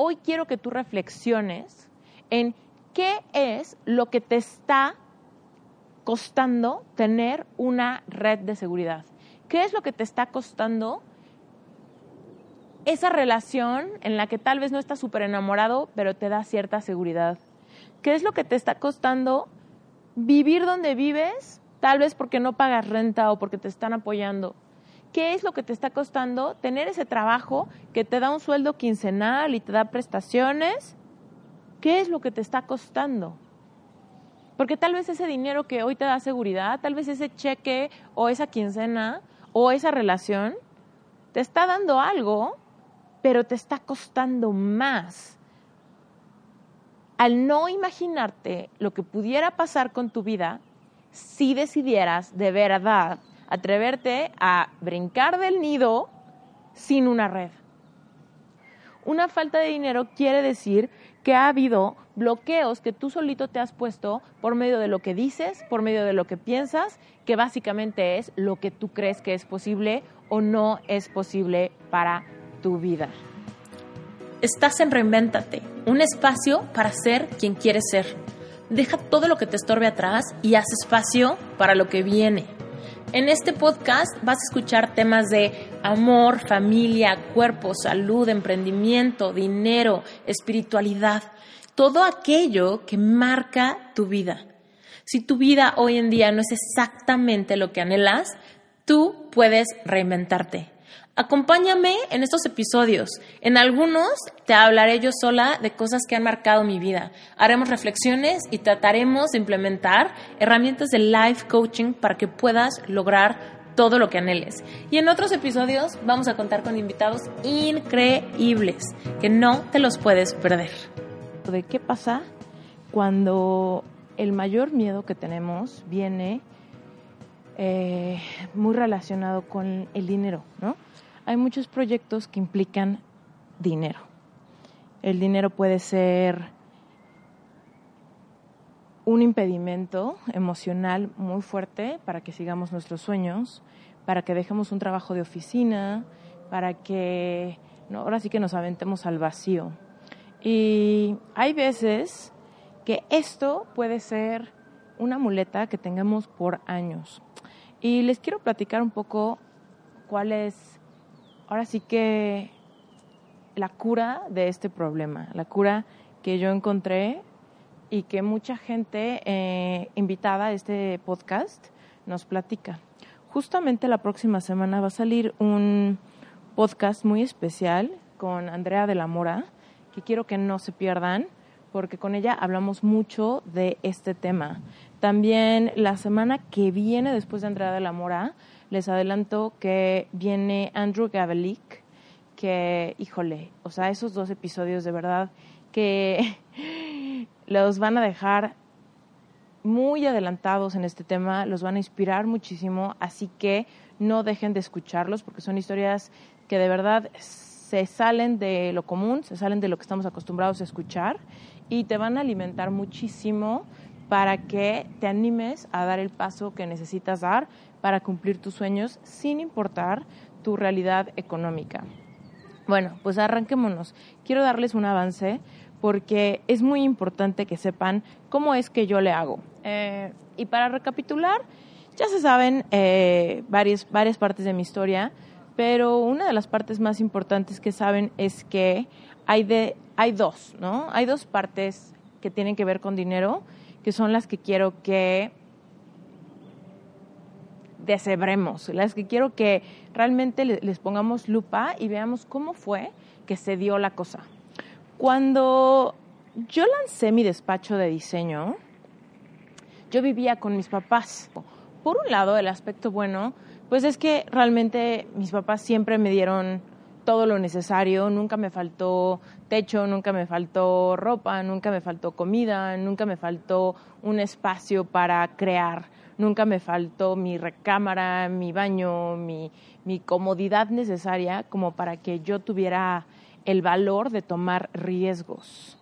hoy quiero que tú reflexiones en qué es lo que te está costando tener una red de seguridad. ¿Qué es lo que te está costando esa relación en la que tal vez no estás súper enamorado, pero te da cierta seguridad? ¿Qué es lo que te está costando vivir donde vives, tal vez porque no pagas renta o porque te están apoyando? ¿Qué es lo que te está costando tener ese trabajo que te da un sueldo quincenal y te da prestaciones? ¿Qué es lo que te está costando? Porque tal vez ese dinero que hoy te da seguridad, tal vez ese cheque o esa quincena o esa relación te está dando algo, pero te está costando más. Al no imaginarte lo que pudiera pasar con tu vida, si decidieras de verdad atreverte a brincar del nido sin una red. Una falta de dinero quiere decir que ha habido bloqueos que tú solito te has puesto por medio de lo que dices, por medio de lo que piensas, que básicamente es lo que tú crees que es posible o no es posible para tu vida. Estás en Reinvéntate, un espacio para ser quien quieres ser. Deja todo lo que te estorbe atrás y haz espacio para lo que viene. En este podcast vas a escuchar temas de amor, familia, cuerpo, salud, emprendimiento, dinero, espiritualidad, todo aquello que marca tu vida. Si tu vida hoy en día no es exactamente lo que anhelas, tú puedes reinventarte. Acompáñame en estos episodios. En algunos te hablaré yo sola de cosas que han marcado mi vida. Haremos reflexiones y trataremos de implementar herramientas de life coaching para que puedas lograr todo lo que anheles. Y en otros episodios vamos a contar con invitados increíbles que no te los puedes perder. ¿De qué pasa cuando el mayor miedo que tenemos viene eh, muy relacionado con el dinero, ¿no? Hay muchos proyectos que implican dinero. El dinero puede ser un impedimento emocional muy fuerte para que sigamos nuestros sueños, para que dejemos un trabajo de oficina, para que ahora sí que nos aventemos al vacío. Y hay veces que esto puede ser una muleta que tengamos por años. Y les quiero platicar un poco cuál es ahora sí que la cura de este problema, la cura que yo encontré y que mucha gente eh, invitada a este podcast nos platica. Justamente la próxima semana va a salir un podcast muy especial con Andrea de la Mora, que quiero que no se pierdan, porque con ella hablamos mucho de este tema. También la semana que viene, después de Andrea de la Mora, les adelanto que viene Andrew Gavelic, que, híjole, o sea, esos dos episodios de verdad que los van a dejar muy adelantados en este tema, los van a inspirar muchísimo, así que no dejen de escucharlos porque son historias que de verdad se salen de lo común, se salen de lo que estamos acostumbrados a escuchar y te van a alimentar muchísimo para que te animes a dar el paso que necesitas dar para cumplir tus sueños sin importar tu realidad económica. Bueno, pues arranquémonos. Quiero darles un avance porque es muy importante que sepan cómo es que yo le hago. Eh, y para recapitular, ya se saben eh, varias, varias partes de mi historia, pero una de las partes más importantes que saben es que hay, de, hay dos, ¿no? Hay dos partes que tienen que ver con dinero, que son las que quiero que deshebremos, las que quiero que realmente les pongamos lupa y veamos cómo fue que se dio la cosa. Cuando yo lancé mi despacho de diseño, yo vivía con mis papás. Por un lado, el aspecto bueno, pues es que realmente mis papás siempre me dieron todo lo necesario, nunca me faltó techo, nunca me faltó ropa, nunca me faltó comida, nunca me faltó un espacio para crear nunca me faltó mi recámara, mi baño, mi, comodidad necesaria como para que yo tuviera el valor de tomar riesgos.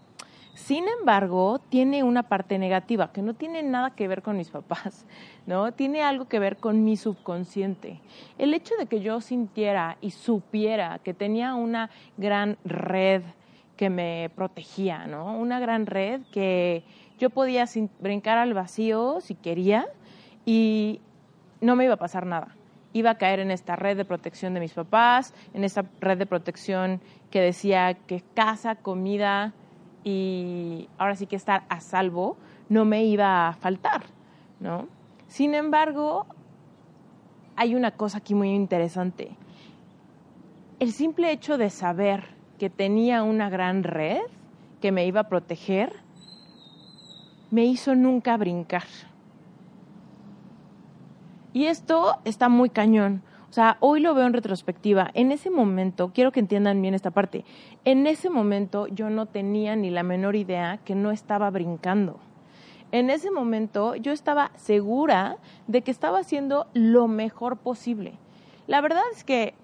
Sin embargo, tiene una parte negativa que no tiene nada que ver con mis papás, ¿no? Tiene algo que ver con mi subconsciente. El hecho de que yo sintiera y supiera que tenía una gran red que me protegía, ¿no? Una gran red que yo podía brincar al vacío si quería y no me iba a pasar nada. Iba a caer en esta red de protección de mis papás, en esta red de protección que decía que casa, comida y ahora sí que estar a salvo no me iba a faltar, ¿no? Sin embargo, hay una cosa aquí muy interesante. El simple hecho de saber que tenía una gran red que me iba a proteger, me hizo nunca brincar. Y esto está muy cañón. Sea, hoy lo veo en retrospectiva. En ese momento, quiero que entiendan bien esta parte, en ese momento yo no tenía ni la menor idea que no estaba brincando. En ese momento yo estaba segura de que estaba haciendo lo mejor posible. La verdad es que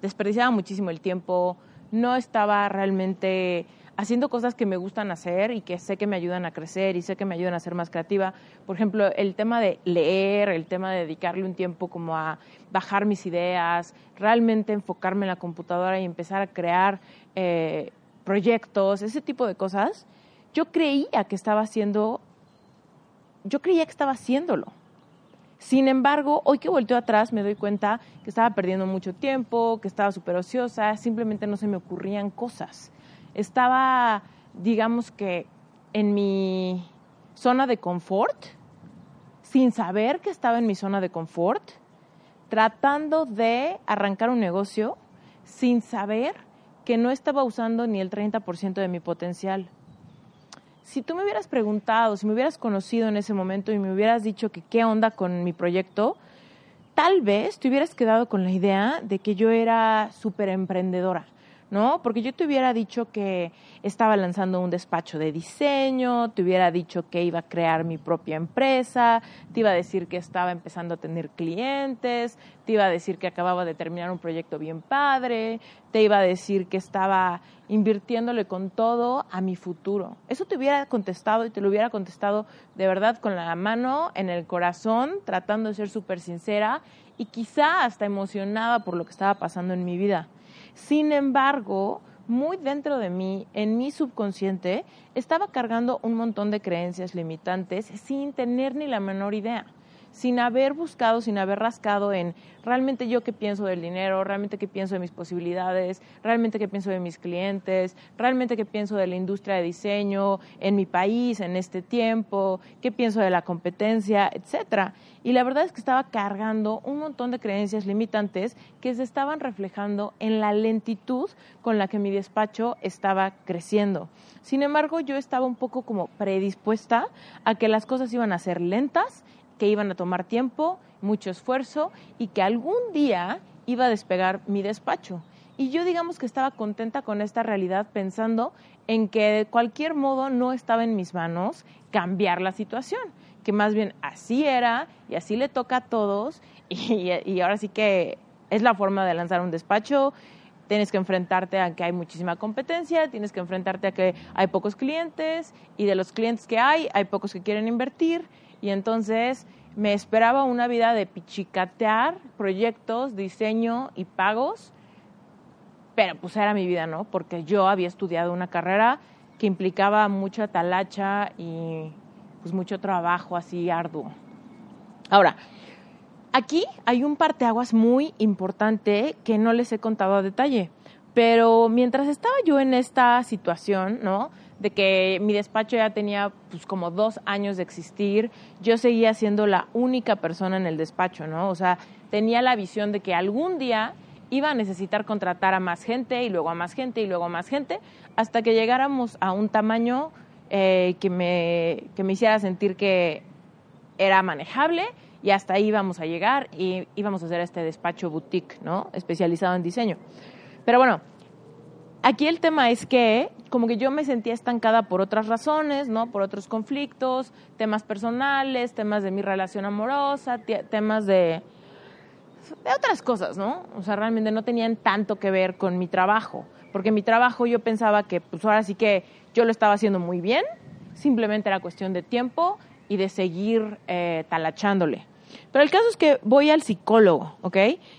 desperdiciaba muchísimo el tiempo, no estaba realmente haciendo cosas que me gustan hacer y que sé que me ayudan a crecer y sé que me ayudan a ser más creativa. Por ejemplo, el tema de leer, el tema de dedicarle un tiempo como a bajar mis ideas, realmente enfocarme en la computadora y empezar a crear eh, proyectos, ese tipo de cosas. Yo creía que estaba haciendo, yo creía que estaba haciéndolo. Sin embargo, hoy que volteo atrás me doy cuenta que estaba perdiendo mucho tiempo, que estaba súper ociosa, simplemente no se me ocurrían cosas estaba, digamos que, en mi zona de confort, sin saber que estaba en mi zona de confort, tratando de arrancar un negocio sin saber que no estaba usando ni el 30% de mi potencial. Si tú me hubieras preguntado, si me hubieras conocido en ese momento y me hubieras dicho que qué onda con mi proyecto, tal vez te hubieras quedado con la idea de que yo era súper emprendedora ¿no? Porque yo te hubiera dicho que estaba lanzando un despacho de diseño, te hubiera dicho que iba a crear mi propia empresa, te iba a decir que estaba empezando a tener clientes, te iba a decir que acababa de terminar un proyecto bien padre, te iba a decir que estaba invirtiéndole con todo a mi futuro. Eso te hubiera contestado y te lo hubiera contestado de verdad con la mano en el corazón, tratando de ser súper sincera y quizá hasta emocionada por lo que estaba pasando en mi vida. Sin embargo, muy dentro de mí, en mi subconsciente, estaba cargando un montón de creencias limitantes sin tener ni la menor idea sin haber buscado, sin haber rascado en realmente yo qué pienso del dinero, realmente qué pienso de mis posibilidades, realmente qué pienso de mis clientes, realmente qué pienso de la industria de diseño en mi país en este tiempo, qué pienso de la competencia, etcétera. Y la verdad es que estaba cargando un montón de creencias limitantes que se estaban reflejando en la lentitud con la que mi despacho estaba creciendo. Sin embargo, yo estaba un poco como predispuesta a que las cosas iban a ser lentas que iban a tomar tiempo, mucho esfuerzo y que algún día iba a despegar mi despacho. Y yo digamos que estaba contenta con esta realidad pensando en que de cualquier modo no estaba en mis manos cambiar la situación, que más bien así era y así le toca a todos y, ahora sí que es la forma de lanzar un despacho, tienes que enfrentarte a que hay muchísima competencia, tienes que enfrentarte a que hay pocos clientes y de los clientes que hay, hay pocos que quieren invertir y entonces me esperaba una vida de pichicatear proyectos, diseño y pagos, pero pues era mi vida, ¿no? Porque yo había estudiado una carrera que implicaba mucha talacha y pues mucho trabajo así arduo. Ahora, aquí hay un parteaguas muy importante que no les he contado a detalle, pero mientras estaba yo en esta situación, ¿no? De que mi despacho ya tenía pues como dos años de existir, yo seguía siendo la única persona en el despacho, ¿no? O sea, tenía la visión de que algún día iba a necesitar contratar a más gente y luego a más gente y luego a más gente, hasta que llegáramos a un tamaño eh, que, me, que me hiciera sentir que era manejable y hasta ahí íbamos a llegar y íbamos a hacer este despacho boutique, ¿no? Especializado en diseño. Pero bueno, aquí el tema es que como que yo me sentía estancada por otras razones, ¿no? Por otros conflictos, temas personales, temas de mi relación amorosa, temas de, de otras cosas, ¿no? O sea, realmente no tenían tanto que ver con mi trabajo, porque mi trabajo yo pensaba que pues ahora sí que yo lo estaba haciendo muy bien, simplemente era cuestión de tiempo y de seguir eh, talachándole. Pero el caso es que voy al psicólogo, ¿ok?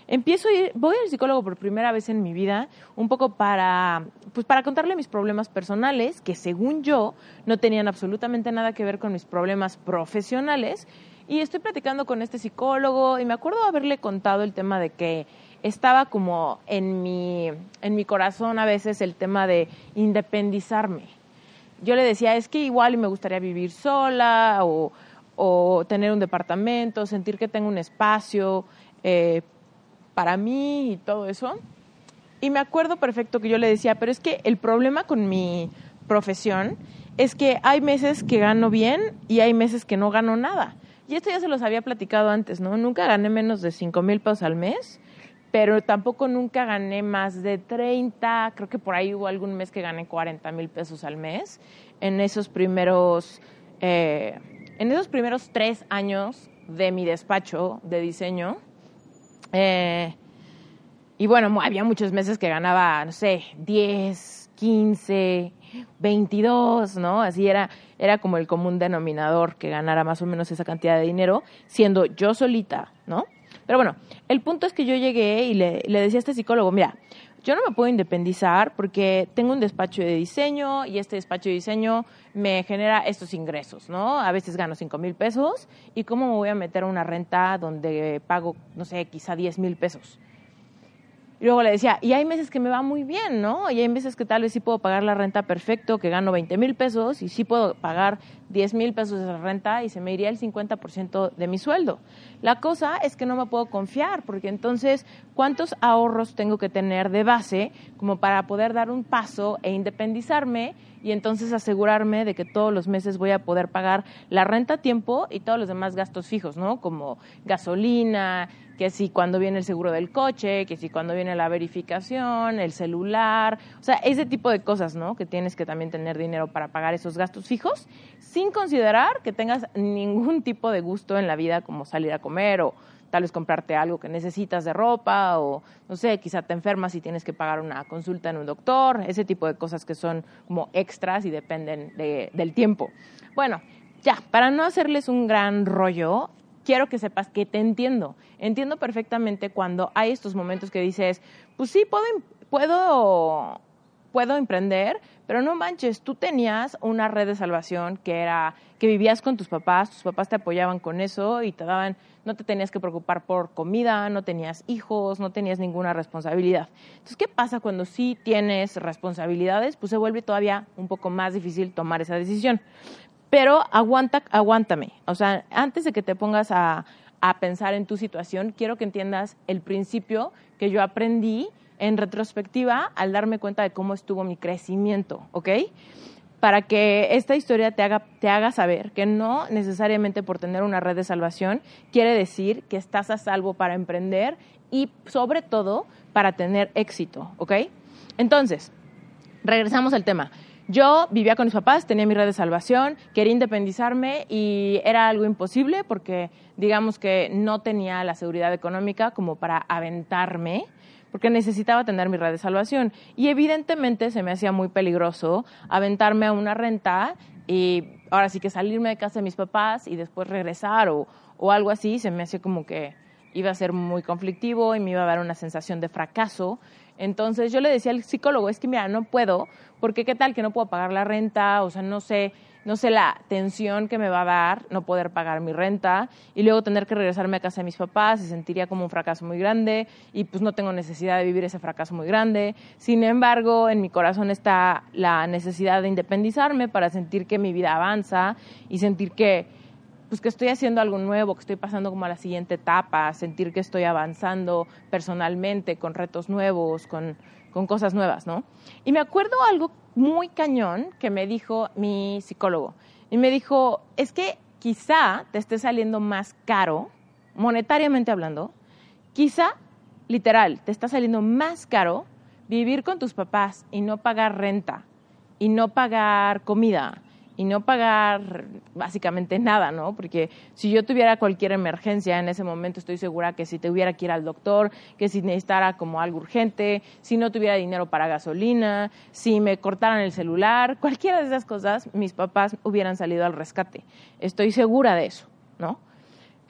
Empiezo a ir, voy al psicólogo por primera vez en mi vida, un poco para, pues para contarle mis problemas personales, que según yo no tenían absolutamente nada que ver con mis problemas profesionales. Y estoy platicando con este psicólogo y me acuerdo haberle contado el tema de que estaba como en mi, en mi corazón a veces el tema de independizarme. Yo le decía, es que igual me gustaría vivir sola o o tener un departamento, sentir que tengo un espacio eh, para mí y todo eso. Y me acuerdo perfecto que yo le decía, pero es que el problema con mi profesión es que hay meses que gano bien y hay meses que no gano nada. Y esto ya se los había platicado antes, ¿no? Nunca gané menos de 5 mil pesos al mes, pero tampoco nunca gané más de 30, creo que por ahí hubo algún mes que gané 40 mil pesos al mes en esos primeros... Eh, en esos primeros tres años de mi despacho de diseño, eh, y bueno, había muchos meses que ganaba, no sé, 10, 15, 22, ¿no? Así era, era como el común denominador que ganara más o menos esa cantidad de dinero, siendo yo solita, ¿no? Pero bueno, el punto es que yo llegué y le, le decía a este psicólogo, mira, yo no me puedo independizar porque tengo un despacho de diseño y este despacho de diseño me genera estos ingresos, ¿no? A veces gano cinco mil pesos y cómo me voy a meter a una renta donde pago, no sé, quizá 10 mil pesos. Y luego le decía, y hay meses que me va muy bien, ¿no? Y hay meses que tal vez sí puedo pagar la renta perfecto, que gano 20 mil pesos y sí puedo pagar 10 mil pesos de renta y se me iría el 50% de mi sueldo. La cosa es que no me puedo confiar, porque entonces, ¿cuántos ahorros tengo que tener de base como para poder dar un paso e independizarme y entonces asegurarme de que todos los meses voy a poder pagar la renta a tiempo y todos los demás gastos fijos, ¿no? Como gasolina, que si cuando viene el seguro del coche, que si cuando viene la verificación, el celular, o sea, ese tipo de cosas, ¿no? Que tienes que también tener dinero para pagar esos gastos fijos, sin considerar que tengas ningún tipo de gusto en la vida como salir a comer o tal vez comprarte algo que necesitas de ropa o, no sé, quizá te enfermas y tienes que pagar una consulta en un doctor, ese tipo de cosas que son como extras y dependen del tiempo. Bueno, ya, para no hacerles un gran rollo, quiero que sepas que te entiendo. Entiendo perfectamente cuando hay estos momentos que dices, pues sí, puedo, puedo, puedo emprender, pero no manches, tú tenías una red de salvación que era que vivías con tus papás, tus papás te apoyaban con eso y te daban, no te tenías que preocupar por comida, no tenías hijos, no tenías ninguna responsabilidad. Entonces, ¿qué pasa cuando sí tienes responsabilidades? Pues se vuelve todavía un poco más difícil tomar esa decisión. Pero aguanta, aguántame. O sea, antes de que te pongas a, a pensar en tu situación, quiero que entiendas el principio que yo aprendí en retrospectiva al darme cuenta de cómo estuvo mi crecimiento, ¿ok? Para que esta historia te haga, te haga saber que no necesariamente por tener una red de salvación quiere decir que estás a salvo para emprender y sobre todo para tener éxito, ¿ok? Entonces, regresamos al tema. Yo vivía con mis papás, tenía mi red de salvación, quería independizarme y era algo imposible porque digamos que no tenía la seguridad económica como para aventarme porque necesitaba tener mi red de salvación. Y evidentemente se me hacía muy peligroso aventarme a una renta y ahora sí que salirme de casa de mis papás y después regresar o, o algo así, se me hacía como que iba a ser muy conflictivo y me iba a dar una sensación de fracaso. Entonces yo le decía al psicólogo, es que mira, no puedo, porque qué tal que no puedo pagar la renta, o sea, no sé, no sé la tensión que me va a dar no poder pagar mi renta y luego tener que regresarme a casa de mis papás, se sentiría como un fracaso muy grande y pues no tengo necesidad de vivir ese fracaso muy grande. Sin embargo, en mi corazón está la necesidad de independizarme para sentir que mi vida avanza y sentir que pues que estoy haciendo algo nuevo, que estoy pasando como a la siguiente etapa, sentir que estoy avanzando personalmente con retos nuevos, con, con cosas nuevas, ¿no? Y me acuerdo algo muy cañón que me dijo mi psicólogo. Y me dijo, es que quizá te esté saliendo más caro, monetariamente hablando, quizá, literal, te está saliendo más caro vivir con tus papás y no pagar renta y no pagar comida y no pagar básicamente nada, ¿no? Porque si yo tuviera cualquier emergencia en ese momento, estoy segura que si tuviera que ir al doctor, que si necesitara como algo urgente, si no tuviera dinero para gasolina, si me cortaran el celular, cualquiera de esas cosas, mis papás hubieran salido al rescate. Estoy segura de eso, ¿no?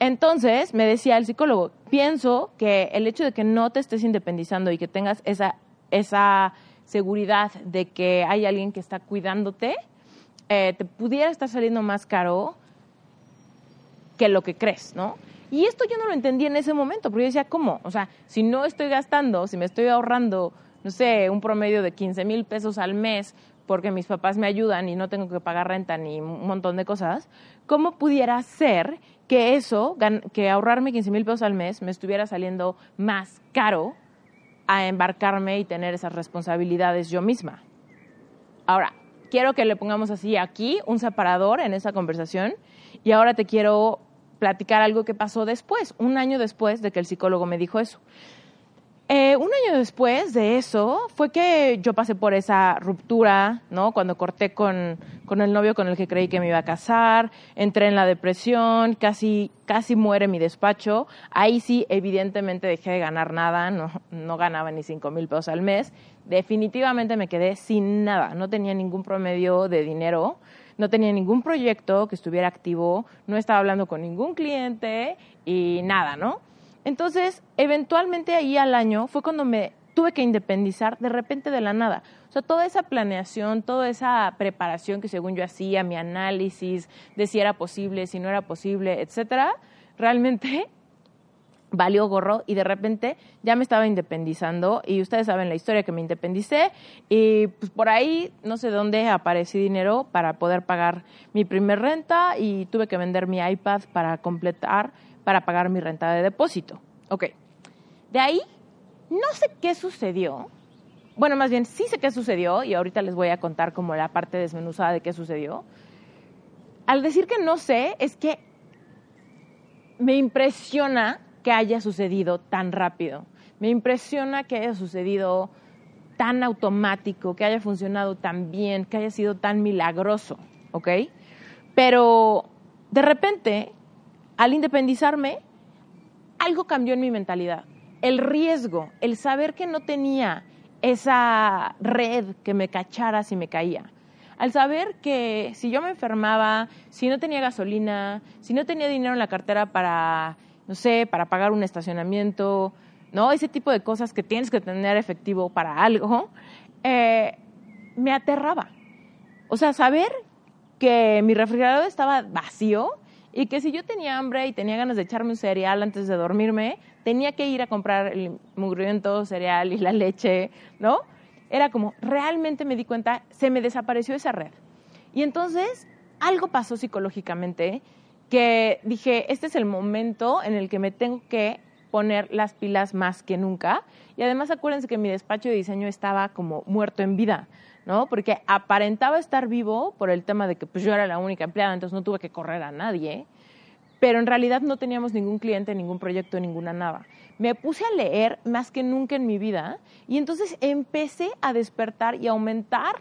Entonces, me decía el psicólogo, pienso que el hecho de que no te estés independizando y que tengas esa, esa seguridad de que hay alguien que está cuidándote, eh, te pudiera estar saliendo más caro que lo que crees, ¿no? Y esto yo no lo entendí en ese momento, porque yo decía, ¿cómo? O sea, si no estoy gastando, si me estoy ahorrando, no sé, un promedio de 15 mil pesos al mes porque mis papás me ayudan y no tengo que pagar renta ni un montón de cosas, ¿cómo pudiera ser que eso, que ahorrarme 15 mil pesos al mes, me estuviera saliendo más caro a embarcarme y tener esas responsabilidades yo misma? Ahora, quiero que le pongamos así aquí un separador en esa conversación y ahora te quiero platicar algo que pasó después, un año después de que el psicólogo me dijo eso. Eh, un año después de eso fue que yo pasé por esa ruptura, ¿no? Cuando corté con, con, el novio con el que creí que me iba a casar, entré en la depresión, casi, casi muere mi despacho. Ahí sí, evidentemente dejé de ganar nada, no, no ganaba ni cinco mil pesos al mes. Definitivamente me quedé sin nada, no tenía ningún promedio de dinero, no tenía ningún proyecto que estuviera activo, no estaba hablando con ningún cliente y nada, ¿no? Entonces, eventualmente ahí al año fue cuando me tuve que independizar de repente de la nada. O sea, toda esa planeación, toda esa preparación que según yo hacía, mi análisis de si era posible, si no era posible, etcétera, realmente valió gorro y de repente ya me estaba independizando y ustedes saben la historia que me independicé y pues por ahí no sé dónde aparecí dinero para poder pagar mi primer renta y tuve que vender mi iPad para completar para pagar mi renta de depósito. Ok. De ahí, no sé qué sucedió. Bueno, más bien sí sé qué sucedió y ahorita les voy a contar como la parte desmenuzada de qué sucedió. Al decir que no sé, es que me impresiona que haya sucedido tan rápido. Me impresiona que haya sucedido tan automático, que haya funcionado tan bien, que haya sido tan milagroso, ¿ok? Pero de repente al independizarme, algo cambió en mi mentalidad. El riesgo, el saber que no tenía esa red que me cachara si me caía. Al saber que si yo me enfermaba, si no tenía gasolina, si no tenía dinero en la cartera para, no sé, para pagar un estacionamiento, ¿no? Ese tipo de cosas que tienes que tener efectivo para algo, eh, me aterraba. O sea, saber que mi refrigerador estaba vacío y que si yo tenía hambre y tenía ganas de echarme un cereal antes de dormirme, tenía que ir a comprar el mugriento cereal y la leche, ¿no? Era como, realmente me di cuenta, se me desapareció esa red. Y entonces algo pasó psicológicamente que dije, este es el momento en el que me tengo que poner las pilas más que nunca. Y además acuérdense que mi despacho de diseño estaba como muerto en vida. ¿No? Porque aparentaba estar vivo por el tema de que pues, yo era la única empleada, entonces no tuve que correr a nadie, pero en realidad no teníamos ningún cliente, ningún proyecto, ninguna nada. Me puse a leer más que nunca en mi vida y entonces empecé a despertar y aumentar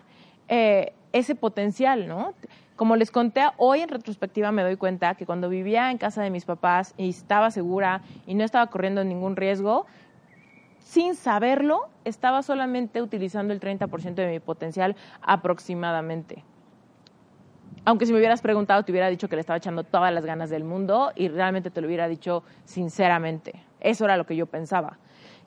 eh, ese potencial, ¿no? Como les conté, hoy en retrospectiva me doy cuenta que cuando vivía en casa de mis papás y estaba segura y no estaba corriendo ningún riesgo, sin saberlo, estaba solamente utilizando el 30% de mi potencial aproximadamente. Aunque si me hubieras preguntado, te hubiera dicho que le estaba echando todas las ganas del mundo y realmente te lo hubiera dicho sinceramente. Eso era lo que yo pensaba.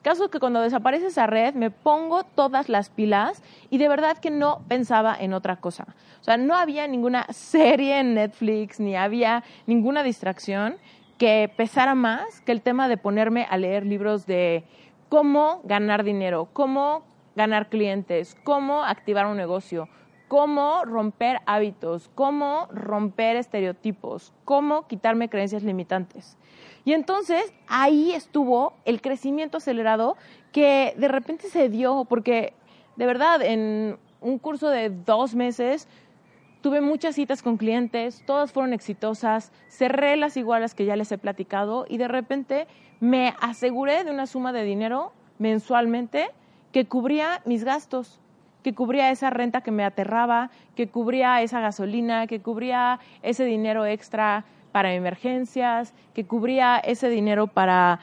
Caso que cuando desaparece esa red me pongo todas las pilas y de verdad que no pensaba en otra cosa. O sea, no había ninguna serie en Netflix ni había ninguna distracción que pesara más que el tema de ponerme a leer libros de cómo ganar dinero, cómo ganar clientes, cómo activar un negocio, cómo romper hábitos, cómo romper estereotipos, cómo quitarme creencias limitantes. Y entonces ahí estuvo el crecimiento acelerado que de repente se dio, porque de verdad en un curso de dos meses tuve muchas citas con clientes, todas fueron exitosas, cerré las igualas que ya les he platicado y de repente me aseguré de una suma de dinero mensualmente que cubría mis gastos, que cubría esa renta que me aterraba, que cubría esa gasolina, que cubría ese dinero extra para emergencias, que cubría ese dinero para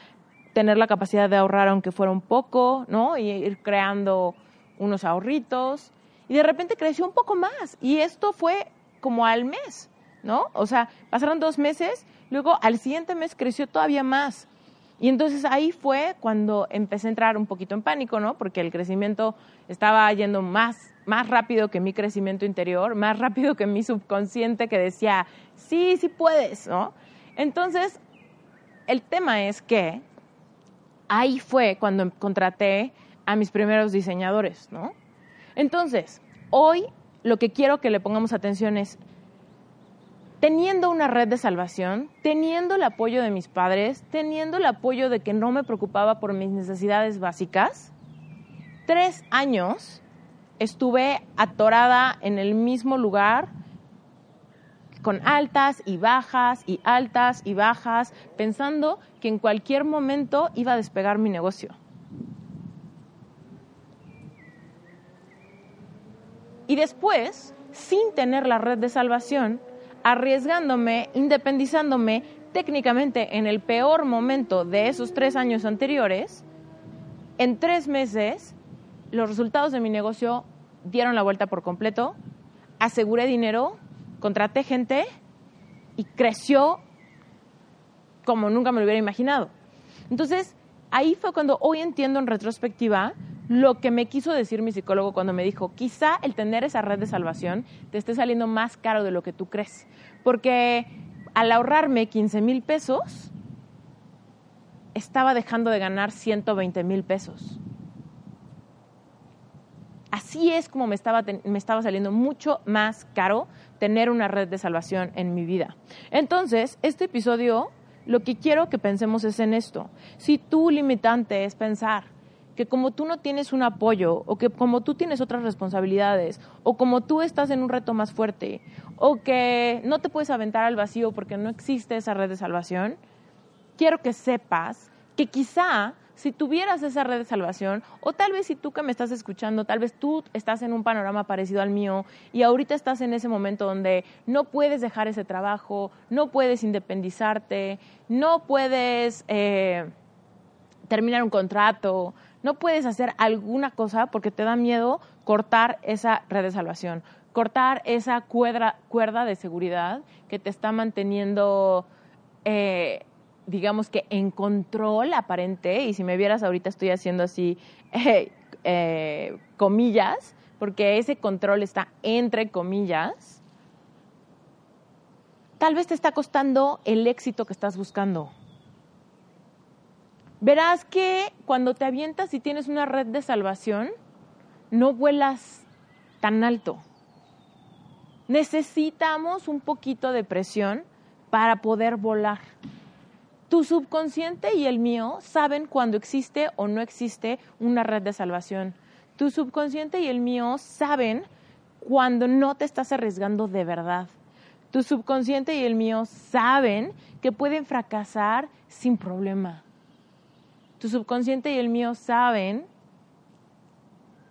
tener la capacidad de ahorrar aunque fuera un poco, ¿no? Y ir creando unos ahorritos. Y de repente creció un poco más. Y esto fue como al mes, ¿no? O sea, pasaron dos meses Luego al siguiente mes creció todavía más. Y entonces ahí fue cuando empecé a entrar un poquito en pánico, ¿no? Porque el crecimiento estaba yendo más, más rápido que mi crecimiento interior, más rápido que mi subconsciente que decía, sí, sí puedes, ¿no? Entonces, el tema es que ahí fue cuando contraté a mis primeros diseñadores, ¿no? Entonces, hoy lo que quiero que le pongamos atención es, teniendo una red de salvación, teniendo el apoyo de mis padres, teniendo el apoyo de que no me preocupaba por mis necesidades básicas, tres años estuve atorada en el mismo lugar, con altas y bajas y altas y bajas, pensando que en cualquier momento iba a despegar mi negocio. Y después, sin tener la red de salvación, arriesgándome, independizándome técnicamente en el peor momento de esos tres años anteriores, en tres meses los resultados de mi negocio dieron la vuelta por completo, aseguré dinero, contraté gente y creció como nunca me lo hubiera imaginado. Entonces, ahí fue cuando hoy entiendo en retrospectiva lo que me quiso decir mi psicólogo cuando me dijo, quizá el tener esa red de salvación te esté saliendo más caro de lo que tú crees. Porque al ahorrarme 15 mil pesos, estaba dejando de ganar 120 mil pesos. Así es como me estaba, me estaba saliendo mucho más caro tener una red de salvación en mi vida. Entonces, este episodio, lo que quiero que pensemos es en esto. Si tu limitante es pensar, que como tú no tienes un apoyo o que como tú tienes otras responsabilidades o como tú estás en un reto más fuerte o que no te puedes aventar al vacío porque no existe esa red de salvación, quiero que sepas que quizá si tuvieras esa red de salvación, o tal vez si tú que me estás escuchando, tal vez tú estás en un panorama parecido al mío y ahorita estás en ese momento donde no puedes dejar ese trabajo, no puedes independizarte, no puedes eh, terminar un contrato, no puedes hacer alguna cosa porque te da miedo cortar esa red de salvación, cortar esa cuerda, cuerda de seguridad que te está manteniendo, eh, digamos que en control aparente. Y si me vieras ahorita estoy haciendo así eh, comillas, porque ese control está entre comillas. Tal vez te está costando el éxito que estás buscando verás que cuando te avientas y tienes una red de salvación, no vuelas tan alto. Necesitamos un poquito de presión para poder volar. Tu subconsciente y el mío saben cuando existe o no existe una red de salvación. Tu subconsciente y el mío saben cuando no te estás arriesgando de verdad. Tu subconsciente y el mío saben que pueden fracasar sin problema tu subconsciente y el mío saben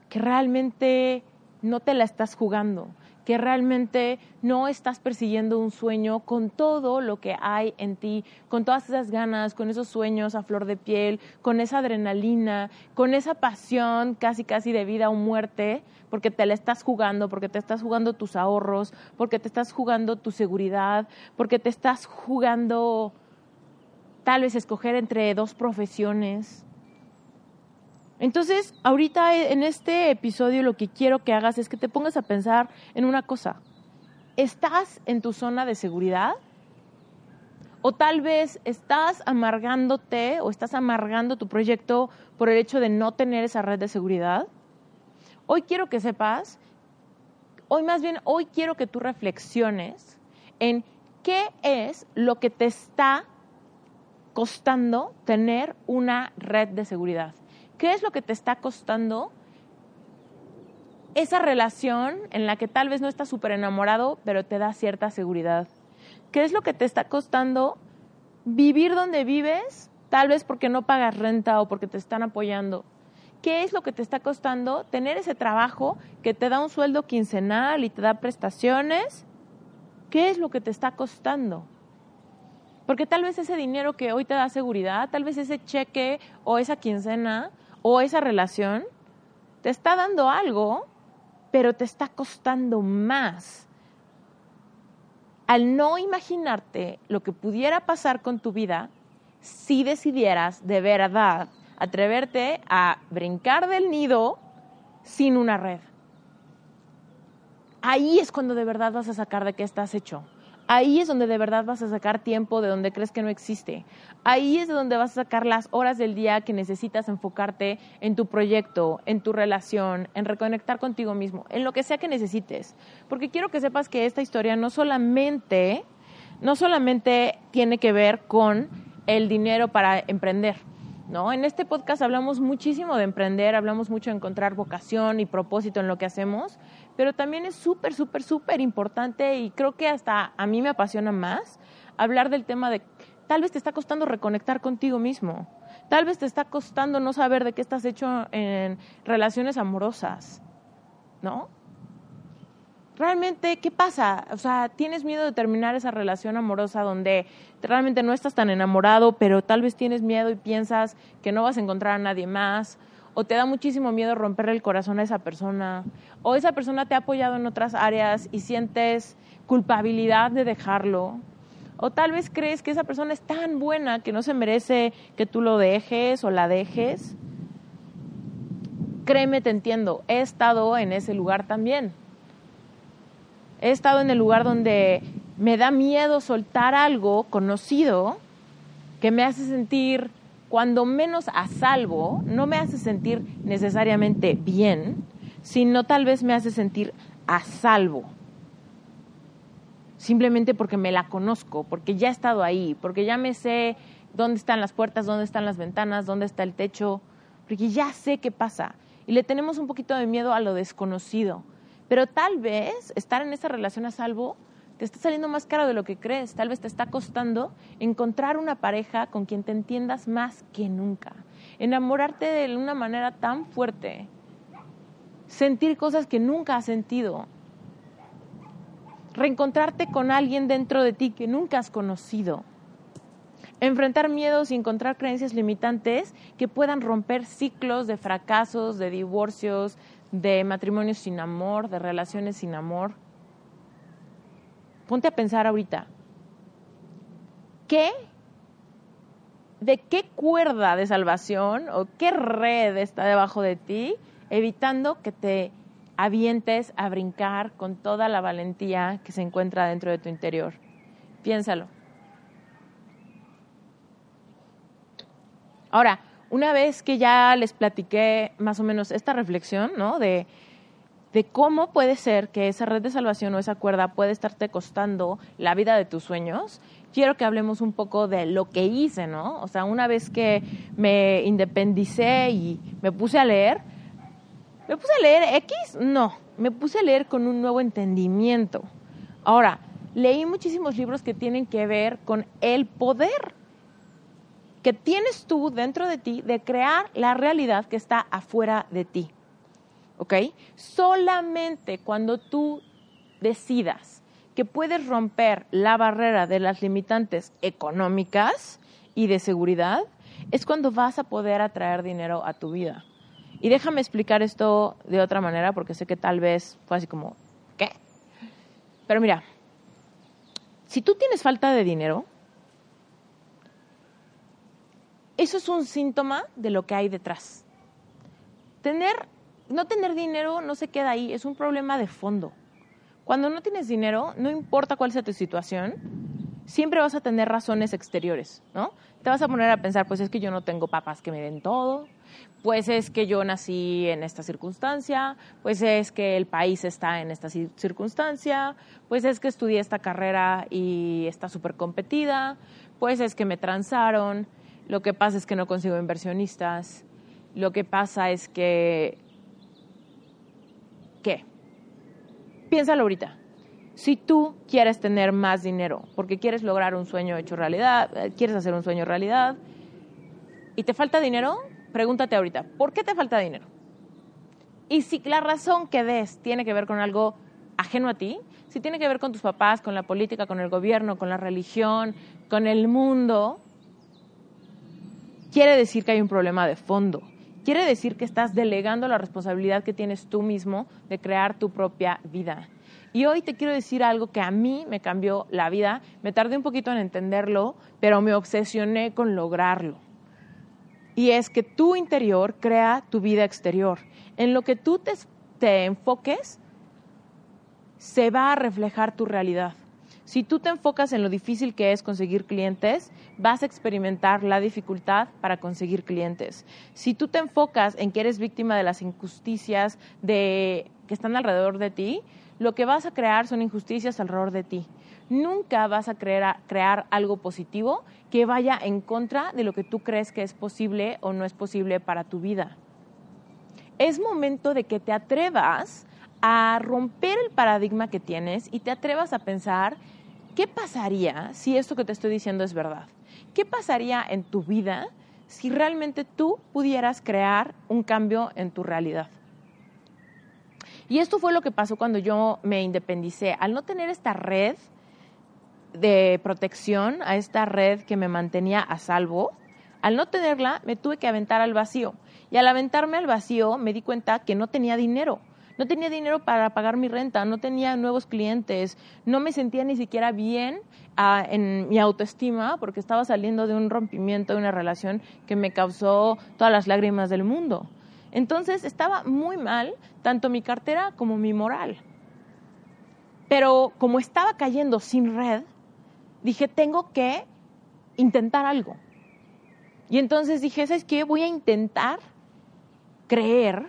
que realmente no te la estás jugando, que realmente no estás persiguiendo un sueño con todo lo que hay en ti, con todas esas ganas, con esos sueños a flor de piel, con esa adrenalina, con esa pasión casi casi de vida o muerte, porque te la estás jugando, porque te estás jugando tus ahorros, porque te estás jugando tu seguridad, porque te estás jugando tal vez escoger entre dos profesiones. Entonces, ahorita en este episodio lo que quiero que hagas es que te pongas a pensar en una cosa. ¿Estás en tu zona de seguridad? O tal vez estás amargándote o estás amargando tu proyecto por el hecho de no tener esa red de seguridad. Hoy quiero que sepas, hoy más bien, hoy quiero que tú reflexiones en qué es lo que te está costando tener una red de seguridad? ¿Qué es lo que te está costando esa relación en la que tal vez no estás súper enamorado, pero te da cierta seguridad? ¿Qué es lo que te está costando vivir donde vives, tal vez porque no pagas renta o porque te están apoyando? ¿Qué es lo que te está costando tener ese trabajo que te da un sueldo quincenal y te da prestaciones? ¿Qué es lo que te está costando? Porque tal vez ese dinero que hoy te da seguridad, tal vez ese cheque o esa quincena o esa relación te está dando algo, pero te está costando más al no imaginarte lo que pudiera pasar con tu vida si decidieras de verdad atreverte a brincar del nido sin una red. Ahí es cuando de verdad vas a sacar de qué estás hecho. Ahí es donde de verdad vas a sacar tiempo de donde crees que no existe. Ahí es donde vas a sacar las horas del día que necesitas enfocarte en tu proyecto, en tu relación, en reconectar contigo mismo, en lo que sea que necesites. Porque quiero que sepas que esta historia no solamente, no solamente tiene que ver con el dinero para emprender. ¿No? En este podcast hablamos muchísimo de emprender, hablamos mucho de encontrar vocación y propósito en lo que hacemos, pero también es súper, súper, súper importante y creo que hasta a mí me apasiona más hablar del tema de tal vez te está costando reconectar contigo mismo, tal vez te está costando no saber de qué estás hecho en relaciones amorosas, ¿no? Realmente, ¿qué pasa? O sea, tienes miedo de terminar esa relación amorosa donde realmente no estás tan enamorado, pero tal vez tienes miedo y piensas que no vas a encontrar a nadie más, o te da muchísimo miedo romperle el corazón a esa persona, o esa persona te ha apoyado en otras áreas y sientes culpabilidad de dejarlo, o tal vez crees que esa persona es tan buena que no se merece que tú lo dejes o la dejes. Créeme, te entiendo, he estado en ese lugar también. He estado en el lugar donde me da miedo soltar algo conocido que me hace sentir cuando menos a salvo, no me hace sentir necesariamente bien, sino tal vez me hace sentir a salvo. Simplemente porque me la conozco, porque ya he estado ahí, porque ya me sé dónde están las puertas, dónde están las ventanas, dónde está el techo, porque ya sé qué pasa. Y le tenemos un poquito de miedo a lo desconocido. Pero tal vez estar en esa relación a salvo te está saliendo más caro de lo que crees. Tal vez te está costando encontrar una pareja con quien te entiendas más que nunca. Enamorarte de una manera tan fuerte. Sentir cosas que nunca has sentido. Reencontrarte con alguien dentro de ti que nunca has conocido. Enfrentar miedos y encontrar creencias limitantes que puedan romper ciclos de fracasos, de divorcios, de matrimonios sin amor, de relaciones sin amor ponte a pensar ahorita, ¿qué, de qué cuerda de salvación o qué red está debajo de ti, evitando que te avientes a brincar con toda la valentía que se encuentra dentro de tu interior? Piénsalo. Ahora, una vez que ya les platiqué más o menos esta reflexión, ¿no? De de cómo puede ser que esa red de salvación o esa cuerda puede estarte costando la vida de tus sueños, quiero que hablemos un poco de lo que hice, ¿no? O sea, una vez que me independicé y me puse a leer, ¿me puse a leer X? No, me puse a leer con un nuevo entendimiento. Ahora, leí muchísimos libros que tienen que ver con el poder que tienes tú dentro de ti de crear la realidad que está afuera de ti. ¿Ok? Solamente cuando tú decidas que puedes romper la barrera de las limitantes económicas y de seguridad, es cuando vas a poder atraer dinero a tu vida. Y déjame explicar esto de otra manera, porque sé que tal vez fue así como, ¿qué? Pero mira, si tú tienes falta de dinero, eso es un síntoma de lo que hay detrás. Tener no tener dinero no se queda ahí, es un problema de fondo. Cuando no tienes dinero, no importa cuál sea tu situación, siempre vas a tener razones exteriores, ¿no? Te vas a poner a pensar, pues es que yo no tengo papás que me den todo, pues es que yo nací en esta circunstancia, pues es que el país está en esta circunstancia, pues es que estudié esta carrera y está súper competida, pues es que me transaron, lo que pasa es que no consigo inversionistas, lo que pasa es que qué? Piénsalo ahorita. Si tú quieres tener más dinero porque quieres lograr un sueño hecho realidad, eh, quieres hacer un sueño realidad y te falta dinero, pregúntate ahorita, ¿por qué te falta dinero? Y si la razón que des tiene que ver con algo ajeno a ti, si tiene que ver con tus papás, con la política, con el gobierno, con la religión, con el mundo, quiere decir que hay un problema de fondo quiere decir que estás delegando la responsabilidad que tienes tú mismo de crear tu propia vida. Y hoy te quiero decir algo que a mí me cambió la vida. Me tardé un poquito en entenderlo, pero me obsesioné con lograrlo. Y es que tu interior crea tu vida exterior. En lo que tú te, te enfoques, se va a reflejar tu realidad. Si tú te enfocas en lo difícil que es conseguir clientes, vas a experimentar la dificultad para conseguir clientes. Si tú te enfocas en que eres víctima de las injusticias de, que están alrededor de ti, lo que vas a crear son injusticias alrededor de ti. Nunca vas a crear, crear algo positivo que vaya en contra de lo que tú crees que es posible o no es posible para tu vida. Es momento de que te atrevas a romper el paradigma que tienes y te atrevas a pensar, ¿qué pasaría si esto que te estoy diciendo es verdad? ¿Qué pasaría en tu vida si realmente tú pudieras crear un cambio en tu realidad? Y esto fue lo que pasó cuando yo me independicé. Al no tener esta red de protección, a esta red que me mantenía a salvo, al no tenerla me tuve que aventar al vacío. Y al aventarme al vacío me di cuenta que no tenía dinero no tenía dinero para pagar mi renta, no tenía nuevos clientes, no me sentía ni siquiera bien ah, en mi autoestima porque estaba saliendo de un rompimiento de una relación que me causó todas las lágrimas del mundo. Entonces estaba muy mal tanto mi cartera como mi moral. Pero como estaba cayendo sin red, dije, tengo que intentar algo. Y entonces dije, ¿sabes qué? Voy a intentar creer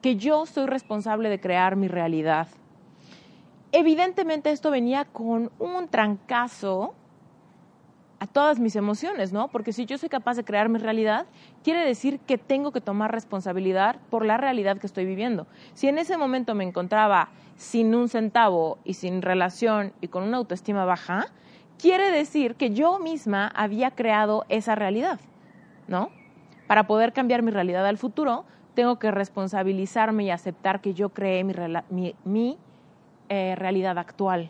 que yo soy responsable de crear mi realidad. Evidentemente esto venía con un trancazo a todas mis emociones, ¿no? Porque si yo soy capaz de crear mi realidad, quiere decir que tengo que tomar responsabilidad por la realidad que estoy viviendo. Si en ese momento me encontraba sin un centavo y sin relación y con una autoestima baja, quiere decir que yo misma había creado esa realidad, ¿no? Para poder cambiar mi realidad al futuro, tengo que responsabilizarme y aceptar que yo creé mi, eh, realidad actual.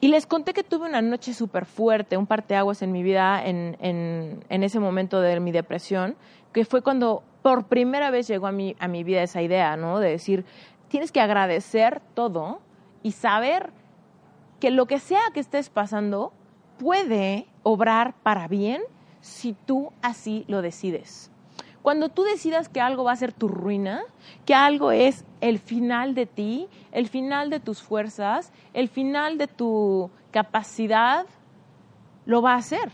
Y les conté que tuve una noche súper fuerte, un parteaguas en mi vida en, en, ese momento de mi depresión, que fue cuando por primera vez llegó a mi, a mi vida esa idea, ¿no? De decir, tienes que agradecer todo y saber que lo que sea que estés pasando puede obrar para bien si tú así lo decides. Cuando tú decidas que algo va a ser tu ruina, que algo es el final de ti, el final de tus fuerzas, el final de tu capacidad, lo va a hacer.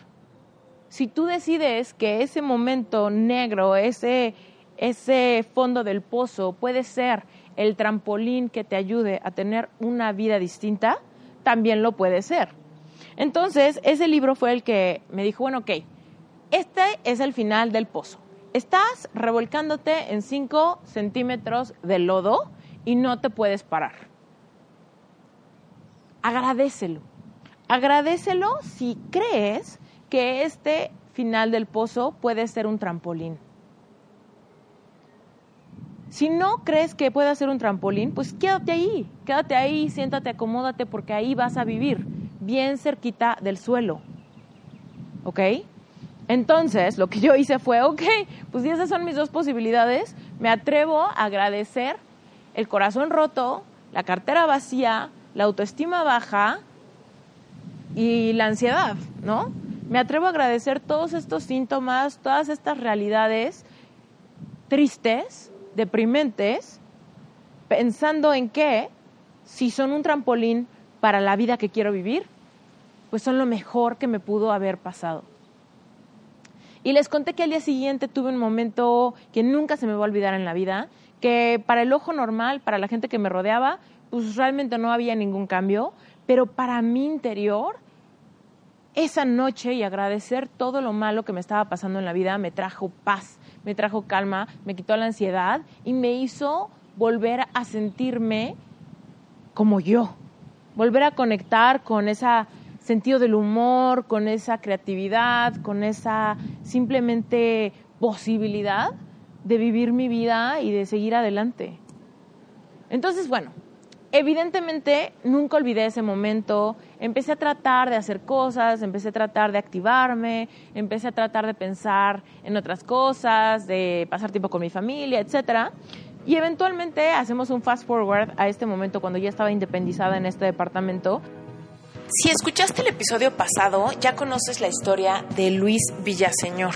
Si tú decides que ese momento negro, ese, ese fondo del pozo puede ser el trampolín que te ayude a tener una vida distinta, también lo puede ser. Entonces, ese libro fue el que me dijo, bueno, ok, este es el final del pozo Estás revolcándote en 5 centímetros de lodo y no te puedes parar. Agradecelo. Agradecelo si crees que este final del pozo puede ser un trampolín. Si no crees que pueda ser un trampolín, pues quédate ahí, quédate ahí, siéntate, acomódate, porque ahí vas a vivir, bien cerquita del suelo. ¿Ok? Entonces, lo que yo hice fue, ok, pues si esas son mis dos posibilidades, me atrevo a agradecer el corazón roto, la cartera vacía, la autoestima baja y la ansiedad, ¿no? Me atrevo a agradecer todos estos síntomas, todas estas realidades tristes, deprimentes, pensando en que si son un trampolín para la vida que quiero vivir, pues son lo mejor que me pudo haber pasado. Y les conté que al día siguiente tuve un momento que nunca se me va a olvidar en la vida, que para el ojo normal, para la gente que me rodeaba, pues realmente no había ningún cambio, pero para mi interior, esa noche y agradecer todo lo malo que me estaba pasando en la vida me trajo paz, me trajo calma, me quitó la ansiedad y me hizo volver a sentirme como yo, volver a conectar con esa sentido del humor, con esa creatividad, con esa simplemente posibilidad de vivir mi vida y de seguir adelante. Entonces, bueno, evidentemente nunca olvidé ese momento, empecé a tratar de hacer cosas, empecé a tratar de activarme, empecé a tratar de pensar en otras cosas, de pasar tiempo con mi familia, etcétera. Y eventualmente hacemos un fast forward a este momento cuando ya estaba independizada en este departamento. Si escuchaste el episodio pasado, ya conoces la historia de Luis Villaseñor.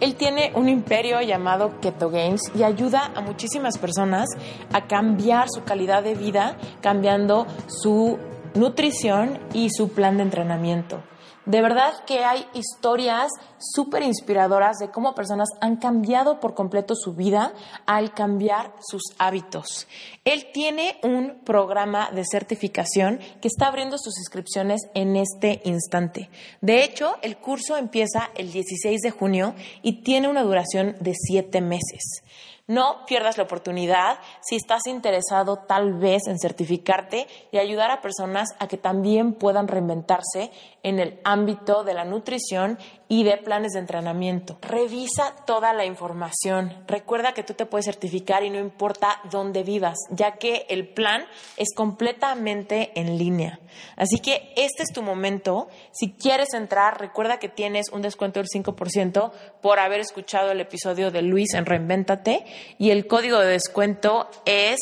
Él tiene un imperio llamado Keto Games y ayuda a muchísimas personas a cambiar su calidad de vida cambiando su nutrición y su plan de entrenamiento. De verdad que hay historias súper inspiradoras de cómo personas han cambiado por completo su vida al cambiar sus hábitos. Él tiene un programa de certificación que está abriendo sus inscripciones en este instante. De hecho, el curso empieza el 16 de junio y tiene una duración de siete meses. No pierdas la oportunidad. Si estás interesado tal vez en certificarte y ayudar a personas a que también puedan reinventarse en el ámbito de la nutrición y de planes de entrenamiento. Revisa toda la información. Recuerda que tú te puedes certificar y no importa dónde vivas, ya que el plan es completamente en línea. Así que este es tu momento. Si quieres entrar, recuerda que tienes un descuento del 5% por haber escuchado el episodio de Luis en Reinvéntate y el código de descuento es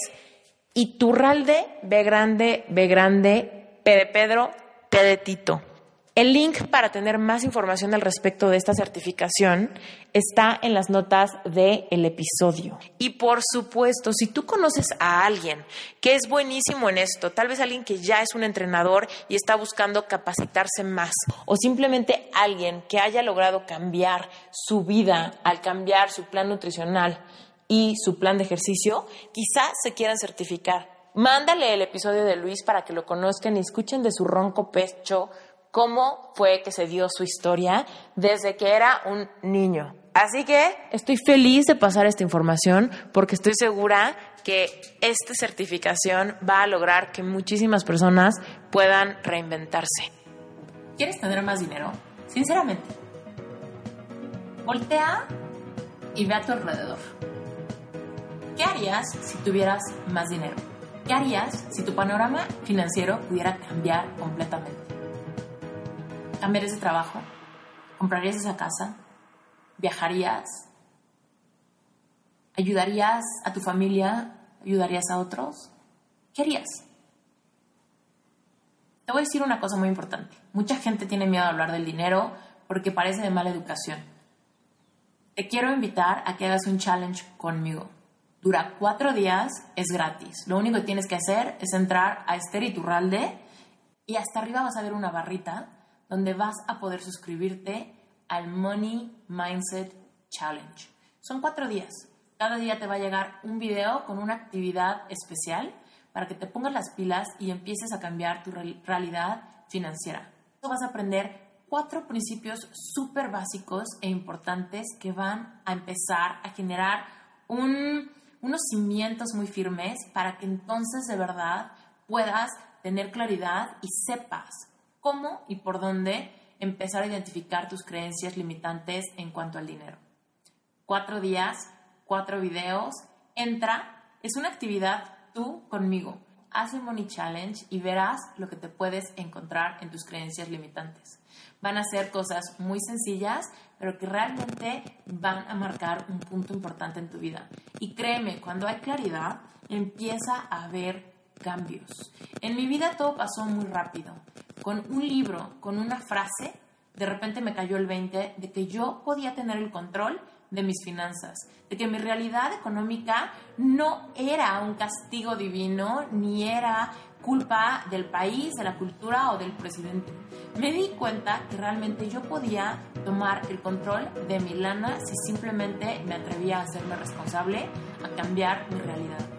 Iturralde B grande B grande P de Pedro P de Tito. El link para tener más información al respecto de esta certificación está en las notas del episodio. Y por supuesto, si tú conoces a alguien que es buenísimo en esto, tal vez alguien que ya es un entrenador y está buscando capacitarse más, o simplemente alguien que haya logrado cambiar su vida al cambiar su plan nutricional y su plan de ejercicio, quizás se quieran certificar. Mándale el episodio de Luis para que lo conozcan y escuchen de su ronco pecho cómo fue que se dio su historia desde que era un niño. Así que estoy feliz de pasar esta información porque estoy segura que esta certificación va a lograr que muchísimas personas puedan reinventarse. ¿Quieres tener más dinero? Sinceramente. Voltea y ve a tu alrededor. ¿Qué harías si tuvieras más dinero? ¿Qué harías si tu panorama financiero pudiera cambiar completamente? ¿Cambiarías de trabajo? ¿Comprarías esa casa? ¿Viajarías? ¿Ayudarías a tu familia? ¿Ayudarías a otros? ¿Qué harías? Te voy a decir una cosa muy importante. Mucha gente tiene miedo a hablar del dinero porque parece de mala educación. Te quiero invitar a que hagas un challenge conmigo. Dura cuatro días, es gratis. Lo único que tienes que hacer es entrar a Esther Iturralde y hasta arriba vas a ver una barrita donde vas a poder suscribirte al Money Mindset Challenge. Son cuatro días. Cada día te va a llegar un video con una actividad especial para que te pongas las pilas y empieces a cambiar tu realidad financiera. Vas a aprender cuatro principios súper básicos e importantes que van a empezar a generar unos cimientos muy firmes para que entonces de verdad puedas tener claridad y sepas cómo y por dónde empezar a identificar tus creencias limitantes en cuanto al dinero. Cuatro días, cuatro videos, entra, es una actividad tú conmigo. Haz el Money Challenge y verás lo que te puedes encontrar en tus creencias limitantes. Van a ser cosas muy sencillas, pero que realmente van a marcar un punto importante en tu vida. Y créeme, cuando hay claridad, empieza a haber cambios. En mi vida todo pasó muy rápido. Con un libro, con una frase, de repente me cayó el 20 de que yo podía tener el control de mis finanzas, de que mi realidad económica no era un castigo divino, ni era culpa del país, de la cultura o del presidente. Me di cuenta que realmente yo podía tomar el control de mi lana si simplemente me atrevía a hacerme responsable, a cambiar mi realidad.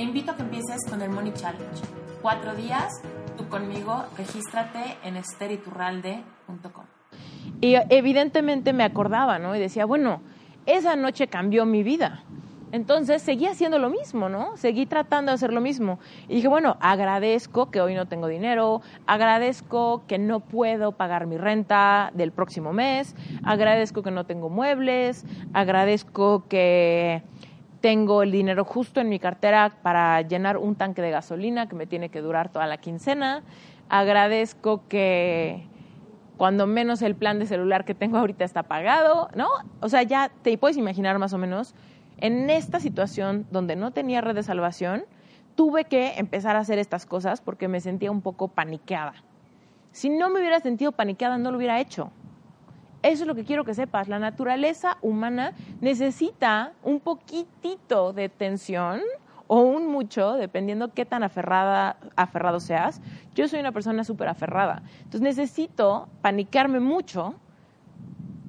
Te invito a que empieces con el Money Challenge. Cuatro días, tú conmigo, regístrate en esteriturralde.com. Y evidentemente me acordaba, ¿no? Y decía, bueno, esa noche cambió mi vida. Entonces seguí haciendo lo mismo, ¿no? Seguí tratando de hacer lo mismo. Y dije, bueno, agradezco que hoy no tengo dinero, agradezco que no puedo pagar mi renta del próximo mes, agradezco que no tengo muebles, agradezco que tengo el dinero justo en mi cartera para llenar un tanque de gasolina que me tiene que durar toda la quincena. Agradezco que cuando menos el plan de celular que tengo ahorita está pagado, ¿no? O sea, ya te puedes imaginar más o menos en esta situación donde no tenía red de salvación, tuve que empezar a hacer estas cosas porque me sentía un poco paniqueada. Si no me hubiera sentido paniqueada, no lo hubiera hecho. Eso es lo que quiero que sepas. La naturaleza humana necesita un poquitito de tensión o un mucho, dependiendo qué tan aferrada, aferrado seas. Yo soy una persona súper aferrada. Entonces necesito paniquearme mucho.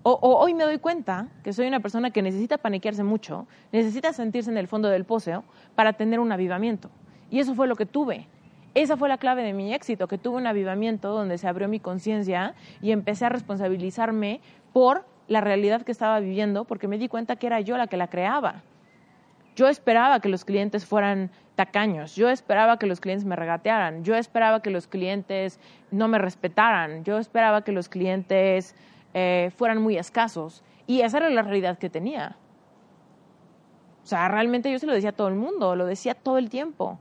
O, hoy me doy cuenta que soy una persona que necesita paniquearse mucho, necesita sentirse en el fondo del pozo para tener un avivamiento. Y eso fue lo que tuve. Esa fue la clave de mi éxito, que tuve un avivamiento donde se abrió mi conciencia y empecé a responsabilizarme por la realidad que estaba viviendo, porque me di cuenta que era yo la que la creaba. Yo esperaba que los clientes fueran tacaños, yo esperaba que los clientes me regatearan, yo esperaba que los clientes no me respetaran, yo esperaba que los clientes eh, fueran muy escasos. Y esa era la realidad que tenía. O sea, realmente yo se lo decía a todo el mundo, lo decía todo el tiempo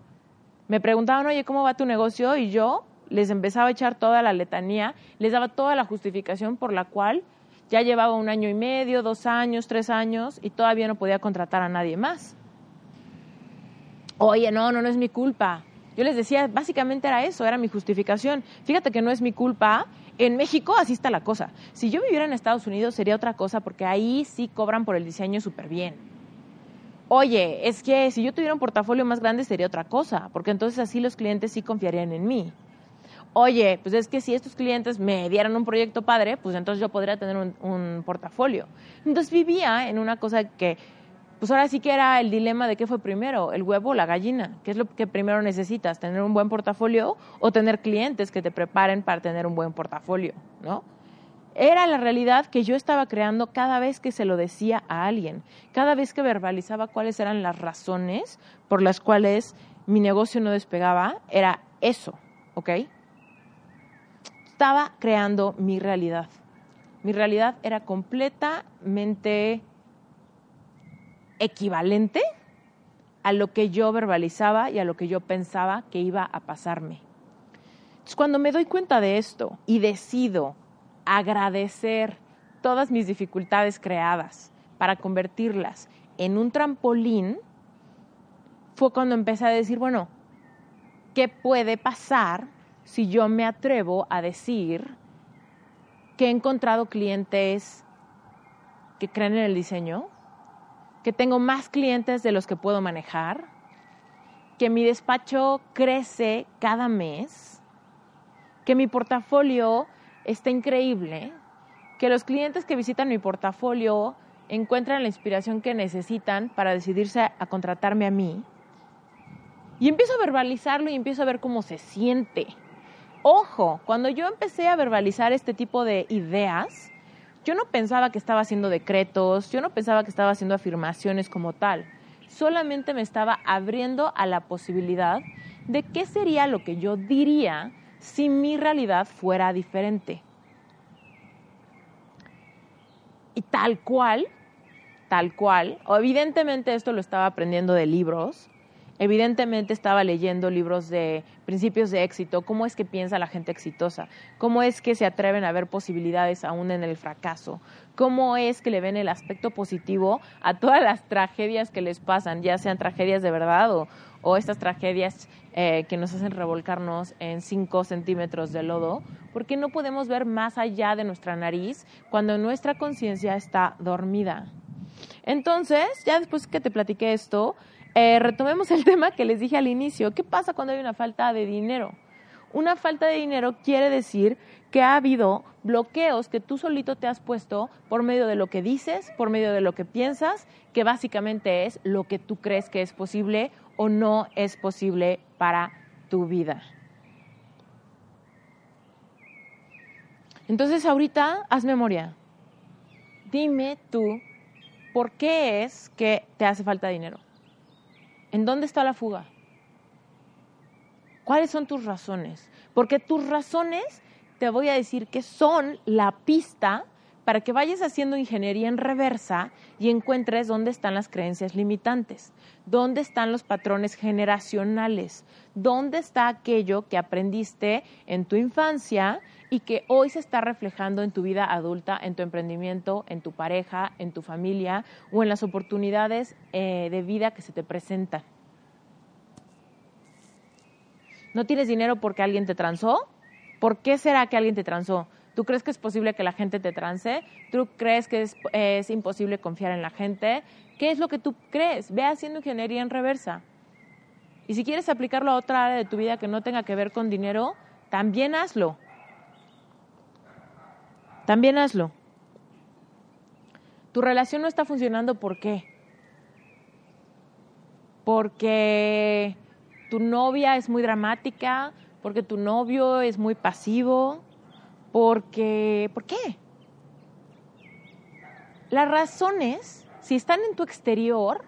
me preguntaban, oye, ¿cómo va tu negocio? Y yo les empezaba a echar toda la letanía, les daba toda la justificación por la cual ya llevaba un año y medio, dos años, tres años y todavía no podía contratar a nadie más. Oye, no, no, no es mi culpa. Yo les decía, básicamente era eso, era mi justificación. Fíjate que no es mi culpa. En México así está la cosa. Si yo viviera en Estados Unidos sería otra cosa porque ahí sí cobran por el diseño súper bien oye, es que si yo tuviera un portafolio más grande sería otra cosa, porque entonces así los clientes sí confiarían en mí. Oye, pues es que si estos clientes me dieran un proyecto padre, pues entonces yo podría tener un, portafolio. Entonces vivía en una cosa que, pues ahora sí que era el dilema de qué fue primero, el huevo o la gallina. ¿Qué es lo que primero necesitas? ¿Tener un buen portafolio o tener clientes que te preparen para tener un buen portafolio? ¿No? Era la realidad que yo estaba creando cada vez que se lo decía a alguien, cada vez que verbalizaba cuáles eran las razones por las cuales mi negocio no despegaba, era eso, ¿ok? Estaba creando mi realidad. Mi realidad era completamente equivalente a lo que yo verbalizaba y a lo que yo pensaba que iba a pasarme. Entonces, cuando me doy cuenta de esto y decido agradecer todas mis dificultades creadas para convertirlas en un trampolín, fue cuando empecé a decir, bueno, ¿qué puede pasar si yo me atrevo a decir que he encontrado clientes que creen en el diseño, que tengo más clientes de los que puedo manejar, que mi despacho crece cada mes, que mi portafolio está increíble que los clientes que visitan mi portafolio encuentran la inspiración que necesitan para decidirse a, contratarme a mí. Y empiezo a verbalizarlo y empiezo a ver cómo se siente. Ojo, cuando yo empecé a verbalizar este tipo de ideas, yo no pensaba que estaba haciendo decretos, yo no pensaba que estaba haciendo afirmaciones como tal. Solamente me estaba abriendo a la posibilidad de qué sería lo que yo diría si mi realidad fuera diferente. Y tal cual, tal cual, o evidentemente esto lo estaba aprendiendo de libros, evidentemente estaba leyendo libros de principios de éxito, cómo es que piensa la gente exitosa, cómo es que se atreven a ver posibilidades aún en el fracaso, cómo es que le ven el aspecto positivo a todas las tragedias que les pasan, ya sean tragedias de verdad o, estas tragedias eh, que nos hacen revolcarnos en 5 centímetros de lodo, porque no podemos ver más allá de nuestra nariz cuando nuestra conciencia está dormida. Entonces, ya después que te platiqué esto, eh, retomemos el tema que les dije al inicio. ¿Qué pasa cuando hay una falta de dinero? Una falta de dinero quiere decir que ha habido bloqueos que tú solito te has puesto por medio de lo que dices, por medio de lo que piensas, que básicamente es lo que tú crees que es posible o no es posible para tu vida. Entonces ahorita haz memoria. Dime tú, ¿por qué es que te hace falta dinero? ¿En dónde está la fuga? ¿Cuáles son tus razones? Porque tus razones te voy a decir que son la pista para que vayas haciendo ingeniería en reversa y encuentres dónde están las creencias limitantes, dónde están los patrones generacionales, dónde está aquello que aprendiste en tu infancia y que hoy se está reflejando en tu vida adulta, en tu emprendimiento, en tu pareja, en tu familia o en las oportunidades eh, de vida que se te presentan. ¿No tienes dinero porque alguien te transó? ¿Por qué será que alguien te transó? ¿Tú crees que es posible que la gente te trance? ¿Tú crees que es, imposible confiar en la gente? ¿Qué es lo que tú crees? Ve haciendo ingeniería en reversa. Y si quieres aplicarlo a otra área de tu vida que no tenga que ver con dinero, también hazlo. También hazlo. Tu relación no está funcionando, ¿por qué? Porque tu novia es muy dramática, porque tu novio es muy pasivo, porque, ¿por qué? Las razones, si están en tu exterior,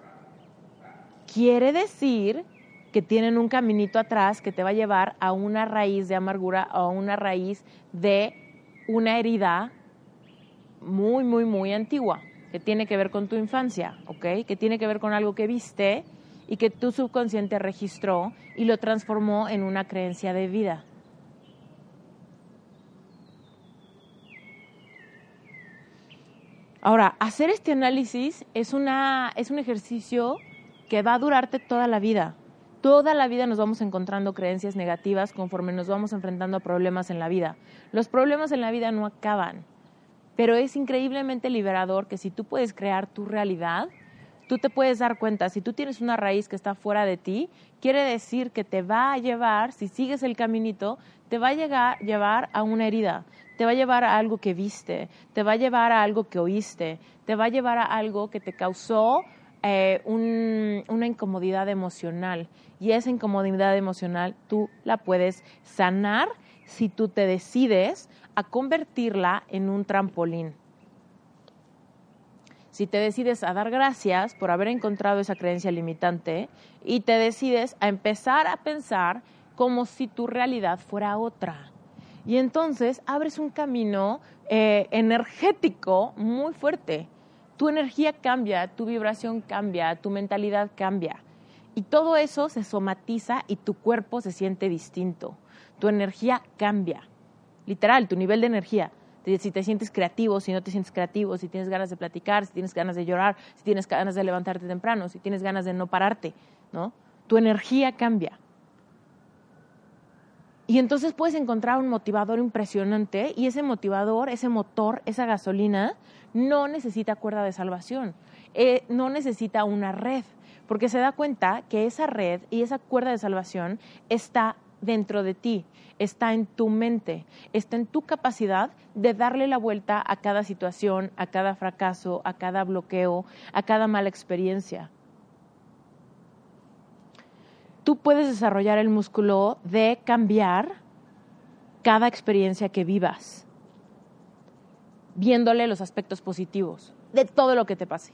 quiere decir que tienen un caminito atrás que te va a llevar a una raíz de amargura o a una raíz de una herida muy, muy, muy antigua, que tiene que ver con tu infancia, ¿ok? Que tiene que ver con algo que viste y que tu subconsciente registró y lo transformó en una creencia de vida. Ahora, hacer este análisis es, una, es un ejercicio que va a durarte toda la vida. Toda la vida nos vamos encontrando creencias negativas conforme nos vamos enfrentando a problemas en la vida. Los problemas en la vida no acaban, pero es increíblemente liberador que si tú puedes crear tu realidad, tú te puedes dar cuenta, si tú tienes una raíz que está fuera de ti, quiere decir que te va a llevar, si sigues el caminito, te va a llegar, llevar a una herida, te va a llevar a algo que viste, te va a llevar a algo que oíste, te va a llevar a algo que te causó eh, una incomodidad emocional. Y esa incomodidad emocional tú la puedes sanar si tú te decides a convertirla en un trampolín. Si te decides a dar gracias por haber encontrado esa creencia limitante y te decides a empezar a pensar como si tu realidad fuera otra. Y entonces abres un camino eh, energético muy fuerte. Tu energía cambia, tu vibración cambia, tu mentalidad cambia. Y todo eso se somatiza y tu cuerpo se siente distinto. Tu energía cambia. Literal, tu nivel de energía. Si te sientes creativo, si no te sientes creativo, si tienes ganas de platicar, si tienes ganas de llorar, si tienes ganas de levantarte temprano, si tienes ganas de no pararte, ¿no? Tu energía cambia. Y entonces puedes encontrar un motivador impresionante y ese motivador, ese motor, esa gasolina, no necesita cuerda de salvación, eh, no necesita una red, porque se da cuenta que esa red y esa cuerda de salvación está dentro de ti, está en tu mente, está en tu capacidad de darle la vuelta a cada situación, a cada fracaso, a cada bloqueo, a cada mala experiencia. Tú puedes desarrollar el músculo de cambiar cada experiencia que vivas, viéndole los aspectos positivos de todo lo que te pase,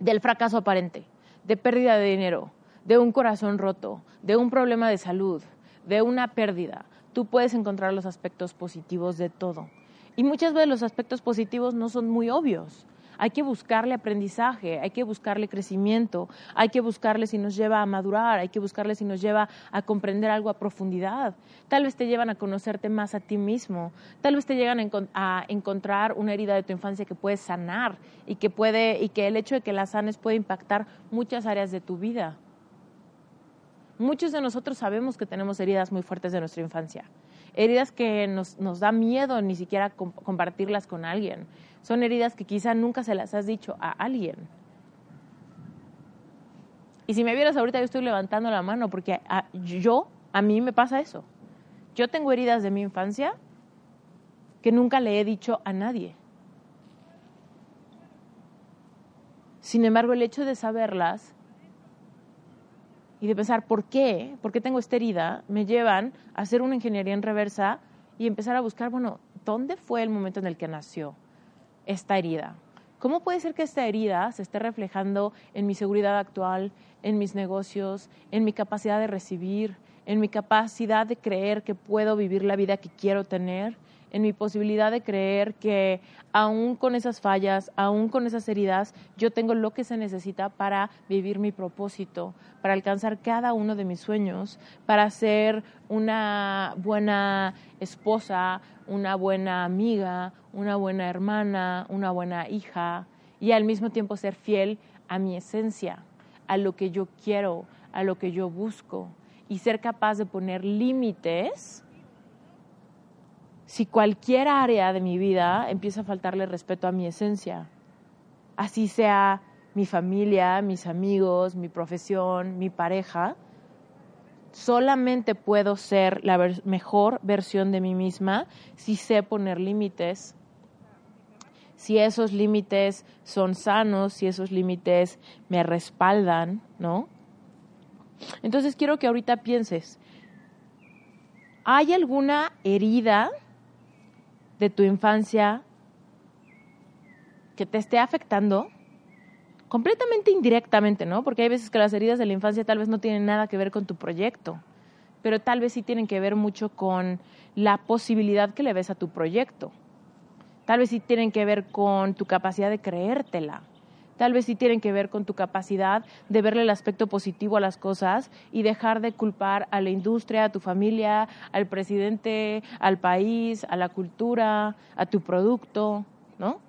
del fracaso aparente, de pérdida de dinero, de un corazón roto, de un problema de salud, de una pérdida. Tú puedes encontrar los aspectos positivos de todo. Y muchas veces los aspectos positivos no son muy obvios hay que buscarle aprendizaje, hay que buscarle crecimiento, hay que buscarle si nos lleva a madurar, hay que buscarle si nos lleva a comprender algo a profundidad. Tal vez te llevan a conocerte más a ti mismo, tal vez te llegan a, encontrar una herida de tu infancia que puedes sanar y que puede y que el hecho de que la sanes puede impactar muchas áreas de tu vida. Muchos de nosotros sabemos que tenemos heridas muy fuertes de nuestra infancia, heridas que nos, nos da miedo ni siquiera compartirlas con alguien son heridas que quizá nunca se las has dicho a alguien. Y si me vieras ahorita, yo estoy levantando la mano porque a, yo, a mí me pasa eso. Yo tengo heridas de mi infancia que nunca le he dicho a nadie. Sin embargo, el hecho de saberlas y de pensar por qué, por qué tengo esta herida, me llevan a hacer una ingeniería en reversa y empezar a buscar, bueno, ¿dónde fue el momento en el que nació? esta herida? ¿Cómo puede ser que esta herida se esté reflejando en mi seguridad actual, en mis negocios, en mi capacidad de recibir, en mi capacidad de creer que puedo vivir la vida que quiero tener, en mi posibilidad de creer que aún con esas fallas, aún con esas heridas, yo tengo lo que se necesita para vivir mi propósito, para alcanzar cada uno de mis sueños, para ser una buena esposa, una buena amiga, una buena hermana, una buena hija y al mismo tiempo ser fiel a mi esencia, a lo que yo quiero, a lo que yo busco y ser capaz de poner límites si cualquier área de mi vida empieza a faltarle respeto a mi esencia, así sea mi familia, mis amigos, mi profesión, mi pareja, solamente puedo ser la mejor versión de mí misma si sé poner límites, si esos límites son sanos, si esos límites me respaldan, ¿no? Entonces quiero que ahorita pienses, ¿hay alguna herida de tu infancia que te esté afectando? completamente indirectamente, ¿no? Porque hay veces que las heridas de la infancia tal vez no tienen nada que ver con tu proyecto, pero tal vez sí tienen que ver mucho con la posibilidad que le ves a tu proyecto. Tal vez sí tienen que ver con tu capacidad de creértela. Tal vez sí tienen que ver con tu capacidad de verle el aspecto positivo a las cosas y dejar de culpar a la industria, a tu familia, al presidente, al país, a la cultura, a tu producto, ¿no?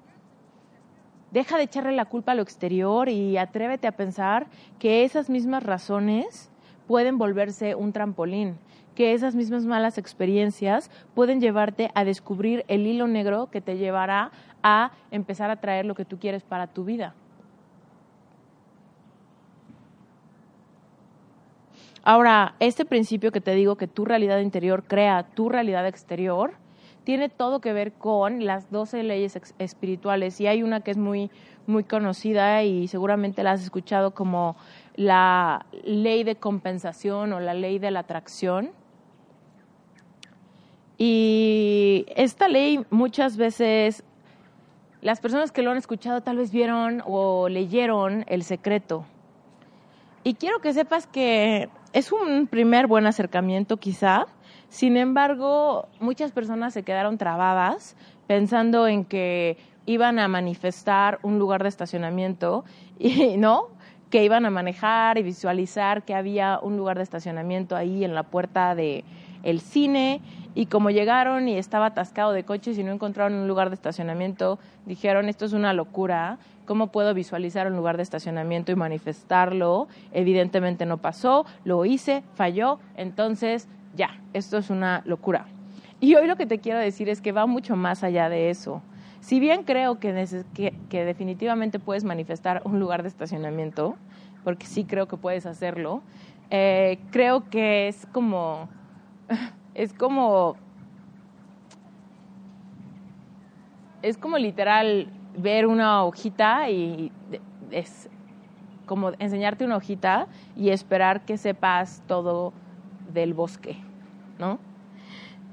Deja de echarle la culpa a lo exterior y atrévete a pensar que esas mismas razones pueden volverse un trampolín, que esas mismas malas experiencias pueden llevarte a descubrir el hilo negro que te llevará a empezar a traer lo que tú quieres para tu vida. Ahora, este principio que te digo que tu realidad interior crea tu realidad exterior, tiene todo que ver con las 12 leyes espirituales y hay una que es muy, muy conocida y seguramente la has escuchado como la ley de compensación o la ley de la atracción. Y esta ley muchas veces las personas que lo han escuchado tal vez vieron o leyeron El Secreto. Y quiero que sepas que es un primer buen acercamiento quizá, sin embargo, muchas personas se quedaron trabadas pensando en que iban a manifestar un lugar de estacionamiento y no, que iban a manejar y visualizar que había un lugar de estacionamiento ahí en la puerta de el cine y como llegaron y estaba atascado de coches y no encontraron un lugar de estacionamiento, dijeron, esto es una locura, ¿cómo puedo visualizar un lugar de estacionamiento y manifestarlo? Evidentemente no pasó, lo hice, falló, entonces ya, esto es una locura. Y hoy lo que te quiero decir es que va mucho más allá de eso. Si bien creo que, que, definitivamente puedes manifestar un lugar de estacionamiento, porque sí creo que puedes hacerlo, eh, creo que es como, es como, es como literal ver una hojita y es como enseñarte una hojita y esperar que sepas todo del bosque, ¿no?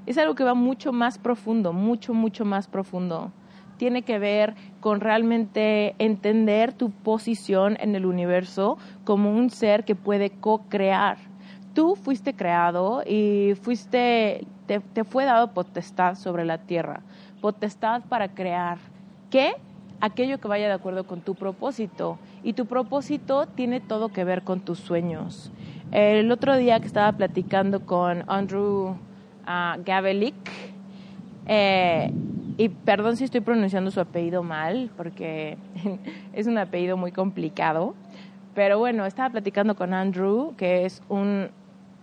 Es algo que va mucho más profundo, mucho, mucho más profundo. Tiene que ver con realmente entender tu posición en el universo como un ser que puede co-crear. Tú fuiste creado y fuiste, te, fue dado potestad sobre la tierra, potestad para crear. ¿Qué? Aquello que vaya de acuerdo con tu propósito. Y tu propósito tiene todo que ver con tus sueños. El otro día que estaba platicando con Andrew uh, Gavelik, eh, y perdón si estoy pronunciando su apellido mal, porque es un apellido muy complicado, pero bueno, estaba platicando con Andrew, que es un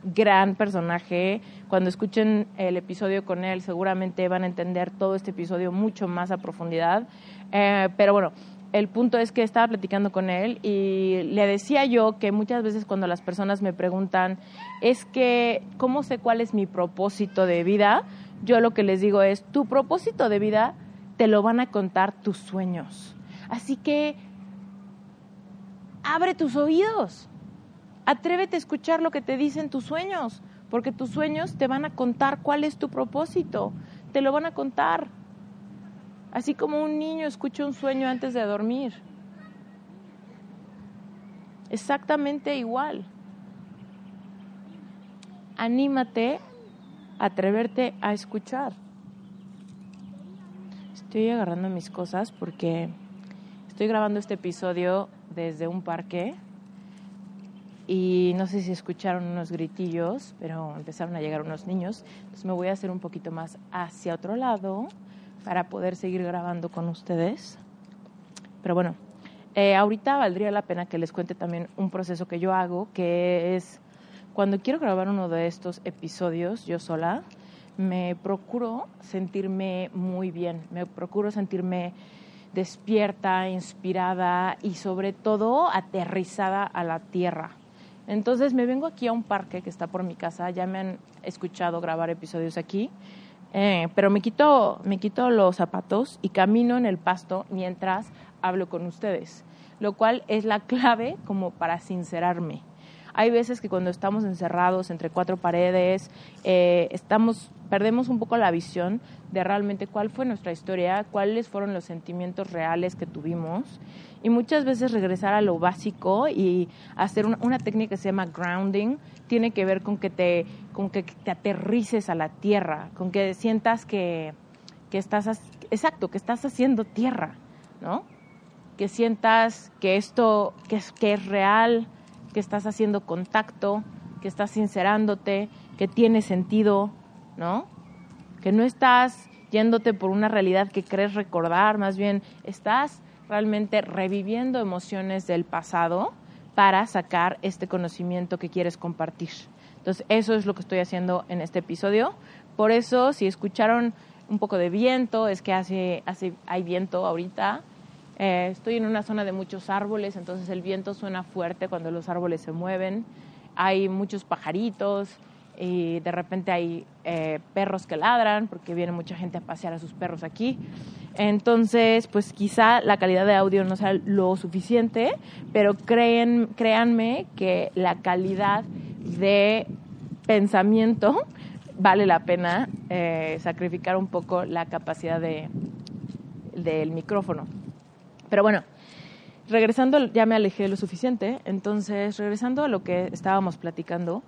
gran personaje. Cuando escuchen el episodio con él, seguramente van a entender todo este episodio mucho más a profundidad. Eh, pero bueno, el punto es que estaba platicando con él y le decía yo que muchas veces cuando las personas me preguntan, es que, ¿cómo sé cuál es mi propósito de vida? Yo lo que les digo es, tu propósito de vida te lo van a contar tus sueños. Así que, abre tus oídos, atrévete a escuchar lo que te dicen tus sueños, porque tus sueños te van a contar cuál es tu propósito, te lo van a contar así como un niño escucha un sueño antes de dormir. Exactamente igual. Anímate a atreverte a escuchar. Estoy agarrando mis cosas porque estoy grabando este episodio desde un parque y no sé si escucharon unos gritillos, pero empezaron a llegar unos niños. Entonces me voy a hacer un poquito más hacia otro lado para poder seguir grabando con ustedes. Pero bueno, eh, ahorita valdría la pena que les cuente también un proceso que yo hago, que es cuando quiero grabar uno de estos episodios yo sola, me procuro sentirme muy bien, me procuro sentirme despierta, inspirada y sobre todo aterrizada a la tierra. Entonces me vengo aquí a un parque que está por mi casa, ya me han escuchado grabar episodios aquí, eh, pero me quito, me quito los zapatos y camino en el pasto mientras hablo con ustedes, lo cual es la clave como para sincerarme. Hay veces que cuando estamos encerrados entre cuatro paredes, eh, estamos, perdemos un poco la visión de realmente cuál fue nuestra historia, cuáles fueron los sentimientos reales que tuvimos. Y muchas veces regresar a lo básico y hacer una, técnica que se llama grounding tiene que ver con que te, con que te aterrices a la tierra, con que sientas que, que estás, exacto, que estás haciendo tierra, ¿no? Que sientas que esto, que es, que es real, que estás haciendo contacto, que estás sincerándote, que tiene sentido, ¿no? Que no estás yéndote por una realidad que crees recordar, más bien estás realmente reviviendo emociones del pasado para sacar este conocimiento que quieres compartir. Entonces, eso es lo que estoy haciendo en este episodio. Por eso, si escucharon un poco de viento, es que hace, hace, hay viento ahorita. Eh, estoy en una zona de muchos árboles, entonces el viento suena fuerte cuando los árboles se mueven. Hay muchos pajaritos y de repente hay eh, perros que ladran porque viene mucha gente a pasear a sus perros aquí. Entonces, pues quizá la calidad de audio no sea lo suficiente, pero creen, créanme que la calidad de pensamiento vale la pena eh, sacrificar un poco la capacidad de, del micrófono. Pero bueno, regresando, ya me alejé lo suficiente, entonces regresando a lo que estábamos platicando,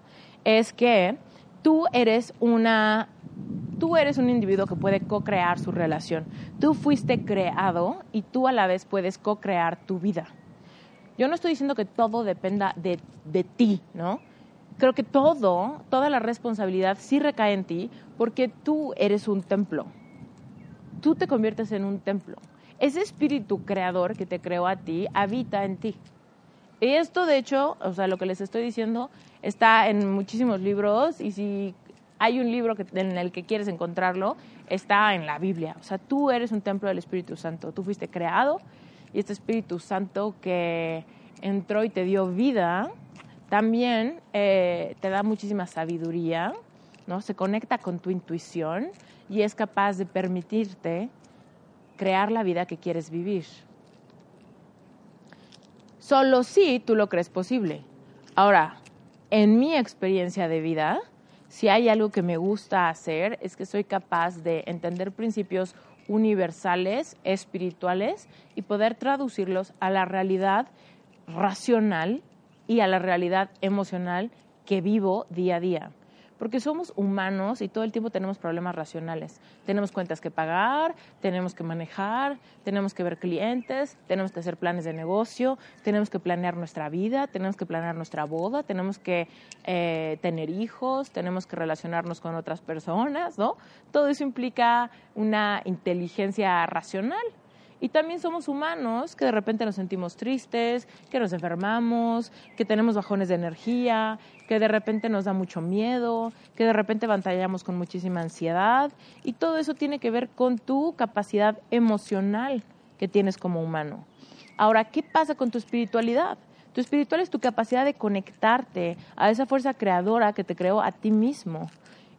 es que tú eres una tú eres un individuo que puede co-crear su relación. Tú fuiste creado y tú a la vez puedes co-crear tu vida. Yo no estoy diciendo que todo dependa de, de, ti, ¿no? Creo que todo, toda la responsabilidad sí recae en ti porque tú eres un templo. Tú te conviertes en un templo ese espíritu creador que te creó a ti habita en ti. Y esto, de hecho, o sea, lo que les estoy diciendo está en muchísimos libros y si hay un libro en el que quieres encontrarlo, está en la Biblia. O sea, tú eres un templo del Espíritu Santo. Tú fuiste creado y este Espíritu Santo que entró y te dio vida, también eh, te da muchísima sabiduría, ¿no? Se conecta con tu intuición y es capaz de permitirte crear la vida que quieres vivir. Solo si tú lo crees posible. Ahora, en mi experiencia de vida, si hay algo que me gusta hacer es que soy capaz de entender principios universales, espirituales y poder traducirlos a la realidad racional y a la realidad emocional que vivo día a día porque somos humanos y todo el tiempo tenemos problemas racionales. Tenemos cuentas que pagar, tenemos que manejar, tenemos que ver clientes, tenemos que hacer planes de negocio, tenemos que planear nuestra vida, tenemos que planear nuestra boda, tenemos que eh, tener hijos, tenemos que relacionarnos con otras personas, ¿no? Todo eso implica una inteligencia racional. Y también somos humanos que de repente nos sentimos tristes, que nos enfermamos, que tenemos bajones de energía, que de repente nos da mucho miedo, que de repente batallamos con muchísima ansiedad. Y todo eso tiene que ver con tu capacidad emocional que tienes como humano. Ahora, ¿qué pasa con tu espiritualidad? Tu espiritual es tu capacidad de conectarte a esa fuerza creadora que te creó a ti mismo.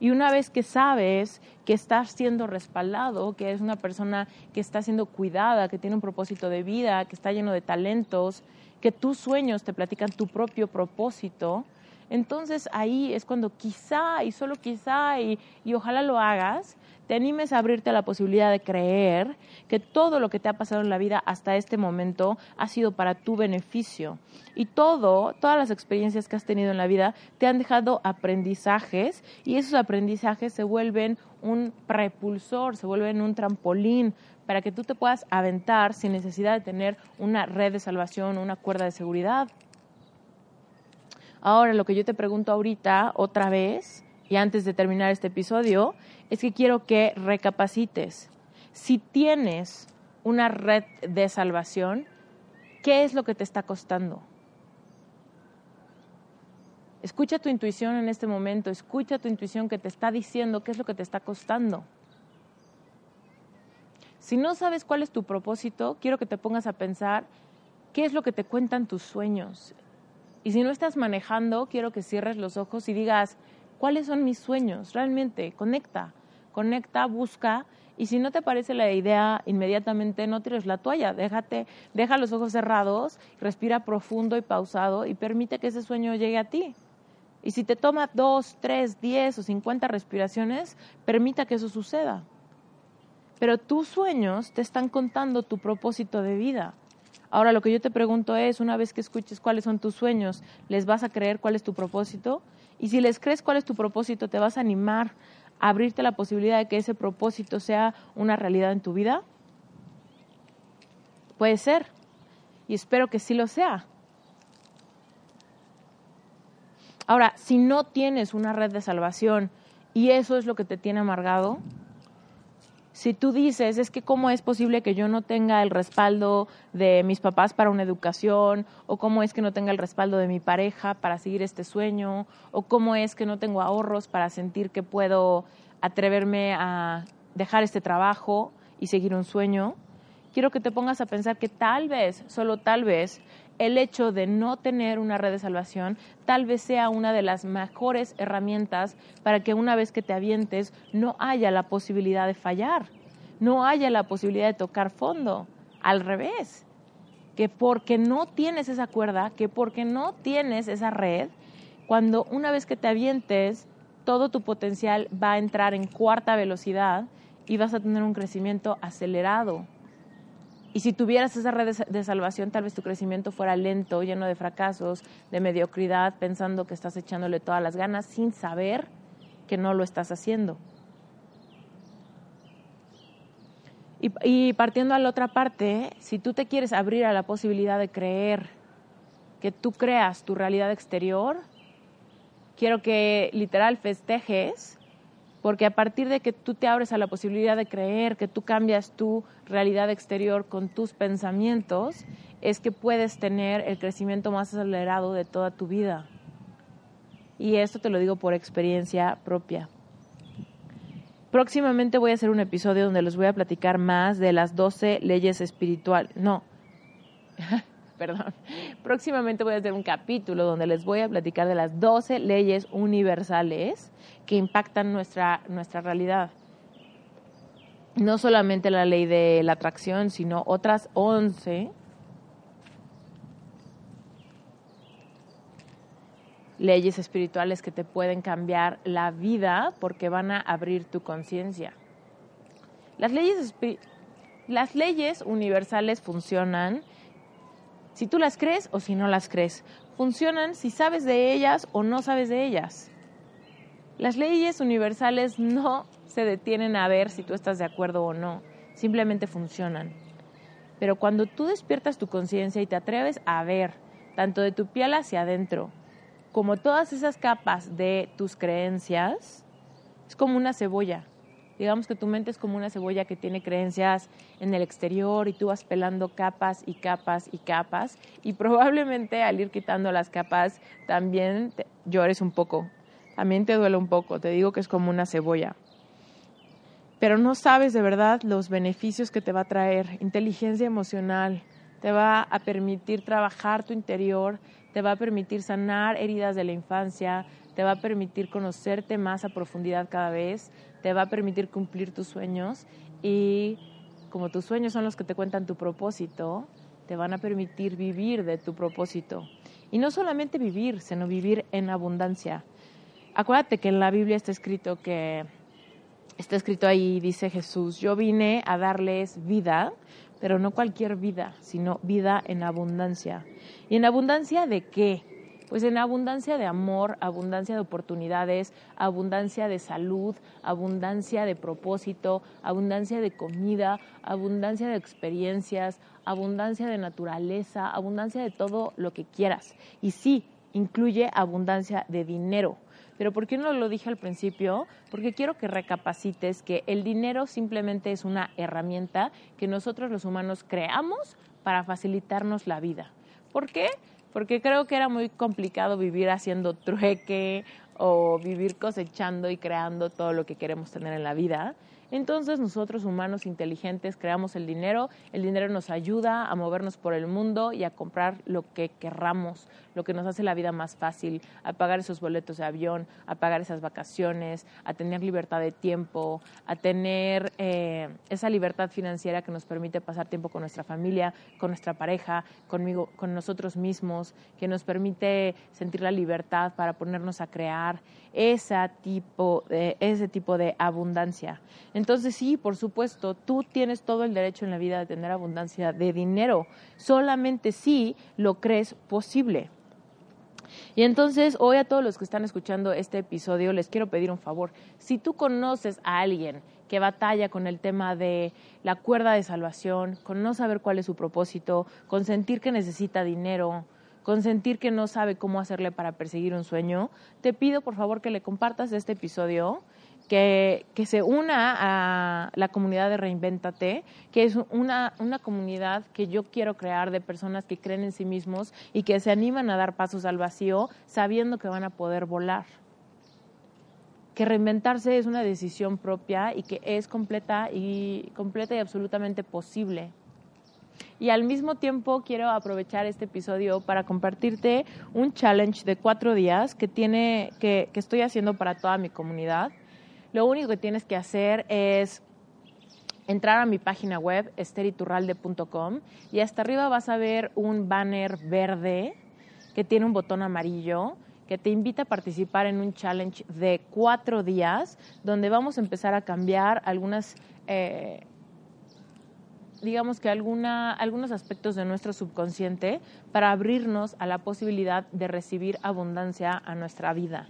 Y una vez que sabes que estás siendo respaldado, que es una persona que está siendo cuidada, que tiene un propósito de vida, que está lleno de talentos, que tus sueños te platican tu propio propósito, entonces ahí es cuando quizá, y solo quizá, y, y ojalá lo hagas, te animes a abrirte a la posibilidad de creer que todo lo que te ha pasado en la vida hasta este momento ha sido para tu beneficio. Y todo, todas las experiencias que has tenido en la vida te han dejado aprendizajes y esos aprendizajes se vuelven un prepulsor, se vuelven un trampolín para que tú te puedas aventar sin necesidad de tener una red de salvación una cuerda de seguridad. Ahora, lo que yo te pregunto ahorita, otra vez, y antes de terminar este episodio, es que quiero que recapacites. Si tienes una red de salvación, ¿qué es lo que te está costando? Escucha tu intuición en este momento, escucha tu intuición que te está diciendo qué es lo que te está costando. Si no sabes cuál es tu propósito, quiero que te pongas a pensar qué es lo que te cuentan tus sueños. Y si no estás manejando, quiero que cierres los ojos y digas, ¿cuáles son mis sueños? Realmente, conecta, conecta, busca. Y si no te parece la idea inmediatamente, no tires la toalla, déjate, deja los ojos cerrados, respira profundo y pausado y permite que ese sueño llegue a ti. Y si te toma dos, tres, diez o cincuenta respiraciones, permita que eso suceda. Pero tus sueños te están contando tu propósito de vida. Ahora lo que yo te pregunto es, una vez que escuches cuáles son tus sueños, ¿les vas a creer cuál es tu propósito? Y si les crees cuál es tu propósito, ¿te vas a animar abrirte la posibilidad de que ese propósito sea una realidad en tu vida? Puede ser. Y espero que sí lo sea. Ahora, si no tienes una red de salvación y eso es lo que te tiene amargado, si tú dices, es que cómo es posible que yo no tenga el respaldo de mis papás para una educación, o cómo es que no tenga el respaldo de mi pareja para seguir este sueño, o cómo es que no tengo ahorros para sentir que puedo atreverme a dejar este trabajo y seguir un sueño, quiero que te pongas a pensar que tal vez, solo tal vez, el hecho de no tener una red de salvación tal vez sea una de las mejores herramientas para que una vez que te avientes no haya la posibilidad de fallar, no haya la posibilidad de tocar fondo. Al revés, que porque no tienes esa cuerda, que porque no tienes esa red, cuando una vez que te avientes, todo tu potencial va a entrar en cuarta velocidad y vas a tener un crecimiento acelerado. Y si tuvieras esa red de, salvación, tal vez tu crecimiento fuera lento, lleno de fracasos, de mediocridad, pensando que estás echándole todas las ganas sin saber que no lo estás haciendo. Y, y partiendo a la otra parte, si tú te quieres abrir a la posibilidad de creer que tú creas tu realidad exterior, quiero que literal festejes porque a partir de que tú te abres a la posibilidad de creer, que tú cambias tu realidad exterior con tus pensamientos, es que puedes tener el crecimiento más acelerado de toda tu vida. Y esto te lo digo por experiencia propia. Próximamente voy a hacer un episodio donde les voy a platicar más de las 12 leyes espirituales. No, perdón. Próximamente voy a hacer un capítulo donde les voy a platicar de las 12 leyes universales que impactan nuestra, nuestra realidad. No solamente la ley de la atracción, sino otras 11 leyes espirituales que te pueden cambiar la vida porque van a abrir tu conciencia. Las leyes, las leyes universales funcionan si tú las crees o si no las crees. Funcionan si sabes de ellas o no sabes de ellas. Las leyes universales no se detienen a ver si tú estás de acuerdo o no, simplemente funcionan. Pero cuando tú despiertas tu conciencia y te atreves a ver, tanto de tu piel hacia adentro, como todas esas capas de tus creencias, es como una cebolla. Digamos que tu mente es como una cebolla que tiene creencias en el exterior y tú vas pelando capas y capas y capas y probablemente al ir quitando las capas también llores un poco, también te duele un poco, te digo que es como una cebolla. Pero no sabes de verdad los beneficios que te va a traer. Inteligencia emocional, te va a permitir trabajar tu interior, te va a permitir sanar heridas de la infancia, te va a permitir conocerte más a profundidad cada vez, te va a permitir cumplir tus sueños y como tus sueños son los que te cuentan tu propósito, te van a permitir vivir de tu propósito. Y no solamente vivir, sino vivir en abundancia. Acuérdate que en la Biblia está escrito que está escrito ahí dice Jesús, yo vine a darles vida, pero no cualquier vida, sino vida en abundancia. ¿Y en abundancia de qué? Pues en abundancia de amor, abundancia de oportunidades, abundancia de salud, abundancia de propósito, abundancia de comida, abundancia de experiencias, abundancia de naturaleza, abundancia de todo lo que quieras. Y sí, incluye abundancia de dinero. Pero ¿por qué no lo dije al principio? Porque quiero que recapacites que el dinero simplemente es una herramienta que nosotros los humanos creamos para facilitarnos la vida. ¿Por qué? Porque creo que era muy complicado vivir haciendo trueque o vivir cosechando y creando todo lo que queremos tener en la vida. Entonces nosotros humanos inteligentes creamos el dinero, el dinero nos ayuda a movernos por el mundo y a comprar lo que querramos, lo que nos hace la vida más fácil, a pagar esos boletos de avión, a pagar esas vacaciones, a tener libertad de tiempo, a tener eh, esa libertad financiera que nos permite pasar tiempo con nuestra familia, con nuestra pareja, conmigo, con nosotros mismos, que nos permite sentir la libertad para ponernos a crear ese tipo de, ese tipo de abundancia. Entonces sí, por supuesto, tú tienes todo el derecho en la vida de tener abundancia de dinero, solamente si lo crees posible. Y entonces, hoy a todos los que están escuchando este episodio, les quiero pedir un favor. Si tú conoces a alguien que batalla con el tema de la cuerda de salvación, con no saber cuál es su propósito, con sentir que necesita dinero, con sentir que no sabe cómo hacerle para perseguir un sueño, te pido por favor que le compartas este episodio, que, se una a la comunidad de Reinventate, que es una, una comunidad que yo quiero crear de personas que creen en sí mismos y que se animan a dar pasos al vacío sabiendo que van a poder volar que reinventarse es una decisión propia y que es completa y completa y absolutamente posible. Y al mismo tiempo quiero aprovechar este episodio para compartirte un challenge de cuatro días que, tiene, que, que estoy haciendo para toda mi comunidad. Lo único que tienes que hacer es entrar a mi página web, esteriturralde.com, y hasta arriba vas a ver un banner verde que tiene un botón amarillo que te invita a participar en un challenge de cuatro días, donde vamos a empezar a cambiar algunas eh, digamos que alguna, algunos aspectos de nuestro subconsciente para abrirnos a la posibilidad de recibir abundancia a nuestra vida.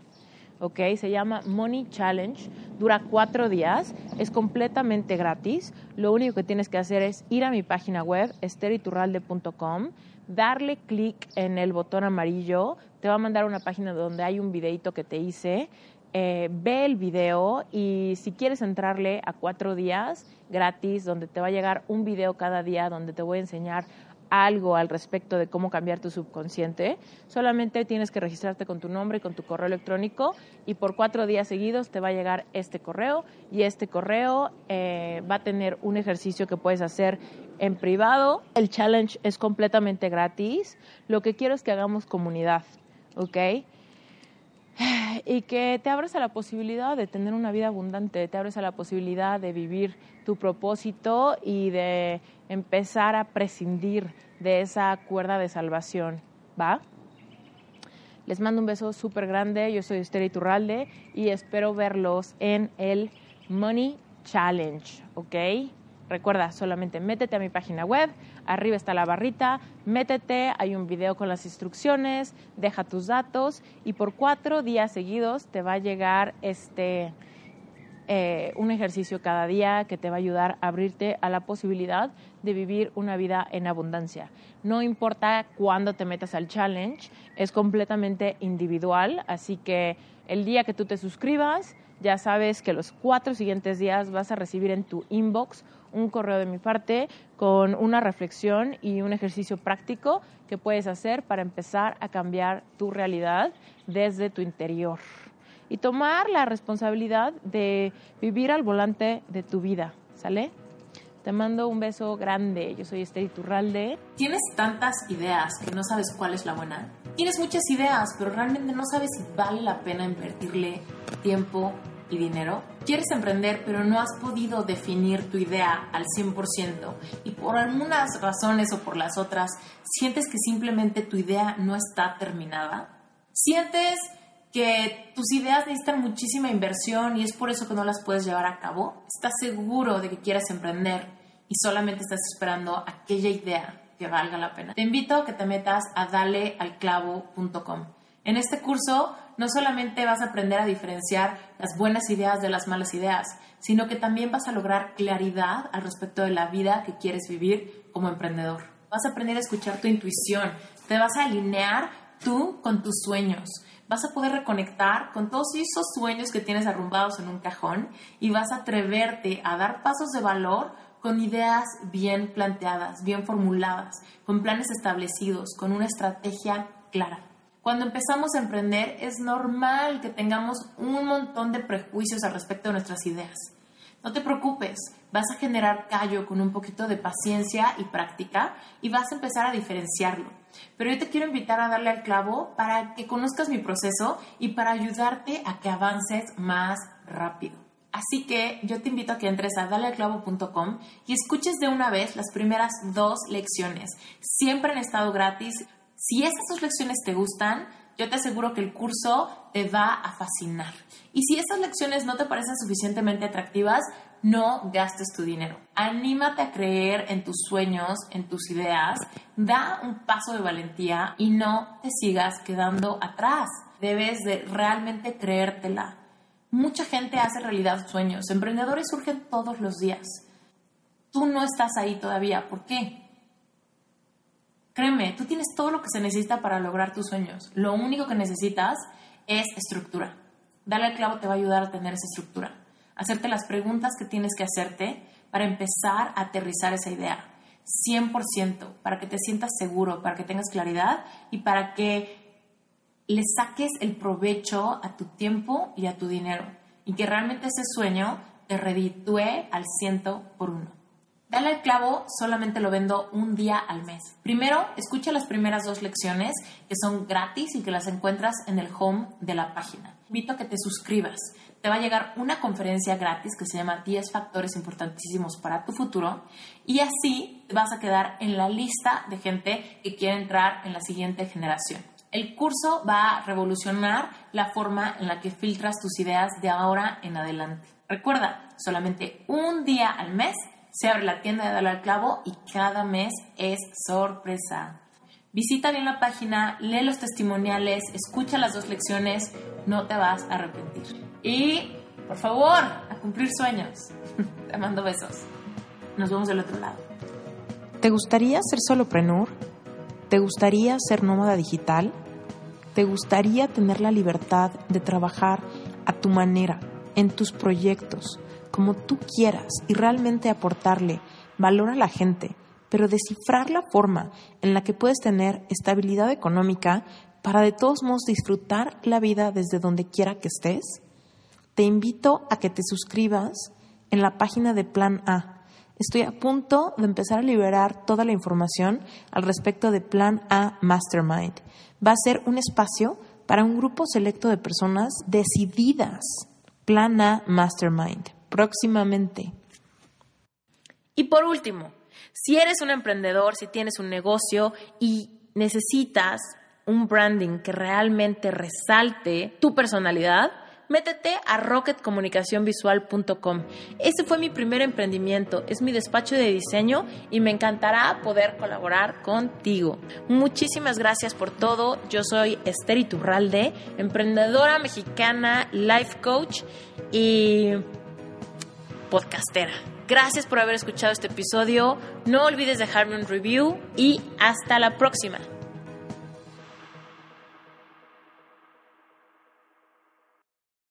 ¿Ok? Se llama Money Challenge, dura cuatro días, es completamente gratis. Lo único que tienes que hacer es ir a mi página web, esteriturralde.com, darle clic en el botón amarillo, te va a mandar una página donde hay un videito que te hice eh, ve el video y si quieres entrarle a cuatro días gratis, donde te va a llegar un video cada día, donde te voy a enseñar algo al respecto de cómo cambiar tu subconsciente, solamente tienes que registrarte con tu nombre y con tu correo electrónico y por cuatro días seguidos te va a llegar este correo y este correo eh, va a tener un ejercicio que puedes hacer en privado. El challenge es completamente gratis. Lo que quiero es que hagamos comunidad, ¿ok? y que te abres a la posibilidad de tener una vida abundante, te abres a la posibilidad de vivir tu propósito y de empezar a prescindir de esa cuerda de salvación, ¿va? Les mando un beso súper grande, yo soy Esther Iturralde y espero verlos en el Money Challenge, ¿ok? Recuerda, solamente métete a mi página web, arriba está la barrita, métete, hay un video con las instrucciones, deja tus datos y por cuatro días seguidos te va a llegar este eh, un ejercicio cada día que te va a ayudar a abrirte a la posibilidad de vivir una vida en abundancia. No importa cuándo te metas al challenge, es completamente individual, así que el día que tú te suscribas, ya sabes que los cuatro siguientes días vas a recibir en tu inbox un correo de mi parte con una reflexión y un ejercicio práctico que puedes hacer para empezar a cambiar tu realidad desde tu interior y tomar la responsabilidad de vivir al volante de tu vida, ¿sale? Te mando un beso grande. Yo soy Esther Iturralde. ¿Tienes tantas ideas que no sabes cuál es la buena? Tienes muchas ideas, pero realmente no sabes si vale la pena invertirle tiempo, y dinero? Quieres emprender, pero no has podido definir tu idea al 100% y por algunas razones o por las otras, sientes que simplemente tu idea no está terminada. Sientes que tus ideas necesitan muchísima inversión y es por eso que no las puedes llevar a cabo. Estás seguro de que quieres emprender y solamente estás esperando aquella idea que valga la pena. Te invito a que te metas a dalealclavo.com En este curso no solamente vas a aprender a diferenciar las buenas ideas de las malas ideas, sino que también vas a lograr claridad al respecto de la vida que quieres vivir como emprendedor. Vas a aprender a escuchar tu intuición, te vas a alinear tú con tus sueños, vas a poder reconectar con todos esos sueños que tienes arrumbados en un cajón y vas a atreverte a dar pasos de valor con ideas bien planteadas, bien formuladas, con planes establecidos, con una estrategia clara. Cuando empezamos a emprender es normal que tengamos un montón de prejuicios al respecto de nuestras ideas. No te preocupes, vas a generar callo con un poquito de paciencia y práctica y vas a empezar a diferenciarlo. Pero yo te quiero invitar a darle al clavo para que conozcas mi proceso y para ayudarte a que avances más rápido. Así que yo te invito a que entres a dalealclavo.com y escuches de una vez las primeras dos lecciones. Siempre han estado gratis. Si esas dos lecciones te gustan, yo te aseguro que el curso te va a fascinar. Y si esas lecciones no te parecen suficientemente atractivas, no gastes tu dinero. Anímate a creer en tus sueños, en tus ideas, da un paso de valentía y no te sigas quedando atrás. Debes de realmente creértela. Mucha gente hace realidad sueños. Emprendedores surgen todos los días. Tú no estás ahí todavía. ¿Por qué? Créeme, tú tienes todo lo que se necesita para lograr tus sueños. Lo único que necesitas es estructura. Dale al clavo te va a ayudar a tener esa estructura. Hacerte las preguntas que tienes que hacerte para empezar a aterrizar esa idea. 100%, para que te sientas seguro, para que tengas claridad y para que le saques el provecho a tu tiempo y a tu dinero. Y que realmente ese sueño te reditúe al ciento por uno. Dale al clavo, solamente lo vendo un día al mes. Primero, escucha las primeras dos lecciones que son gratis y que las encuentras en el home de la página. Invito a que te suscribas. Te va a llegar una conferencia gratis que se llama 10 factores importantísimos para tu futuro y así vas a quedar en la lista de gente que quiere entrar en la siguiente generación. El curso va a revolucionar la forma en la que filtras tus ideas de ahora en adelante. Recuerda, solamente un día al mes se abre la tienda de Dale al Clavo y cada mes es sorpresa. Visita bien la página, lee los testimoniales, escucha las dos lecciones, no te vas a arrepentir. Y, por favor, a cumplir sueños. te mando besos. Nos vemos del otro lado. ¿Te gustaría ser soloprenur? ¿Te gustaría ser nómada digital? ¿Te gustaría tener la libertad de trabajar a tu manera, en tus proyectos? Como tú quieras y realmente aportarle valor a la gente, pero descifrar la forma en la que puedes tener estabilidad económica para de todos modos disfrutar la vida desde donde quiera que estés, te invito a que te suscribas en la página de Plan A. Estoy a punto de empezar a liberar toda la información al respecto de Plan A Mastermind. Va a ser un espacio para un grupo selecto de personas decididas. Plan A Mastermind próximamente. Y por último, si eres un emprendedor, si tienes un negocio y necesitas un branding que realmente resalte tu personalidad, métete a rocketcomunicacionvisual.com. Ese fue mi primer emprendimiento, es mi despacho de diseño y me encantará poder colaborar contigo. Muchísimas gracias por todo. Yo soy Esther Iturralde, emprendedora mexicana, life coach y podcastera. Gracias por haber escuchado este episodio. No olvides dejarme un review y hasta la próxima.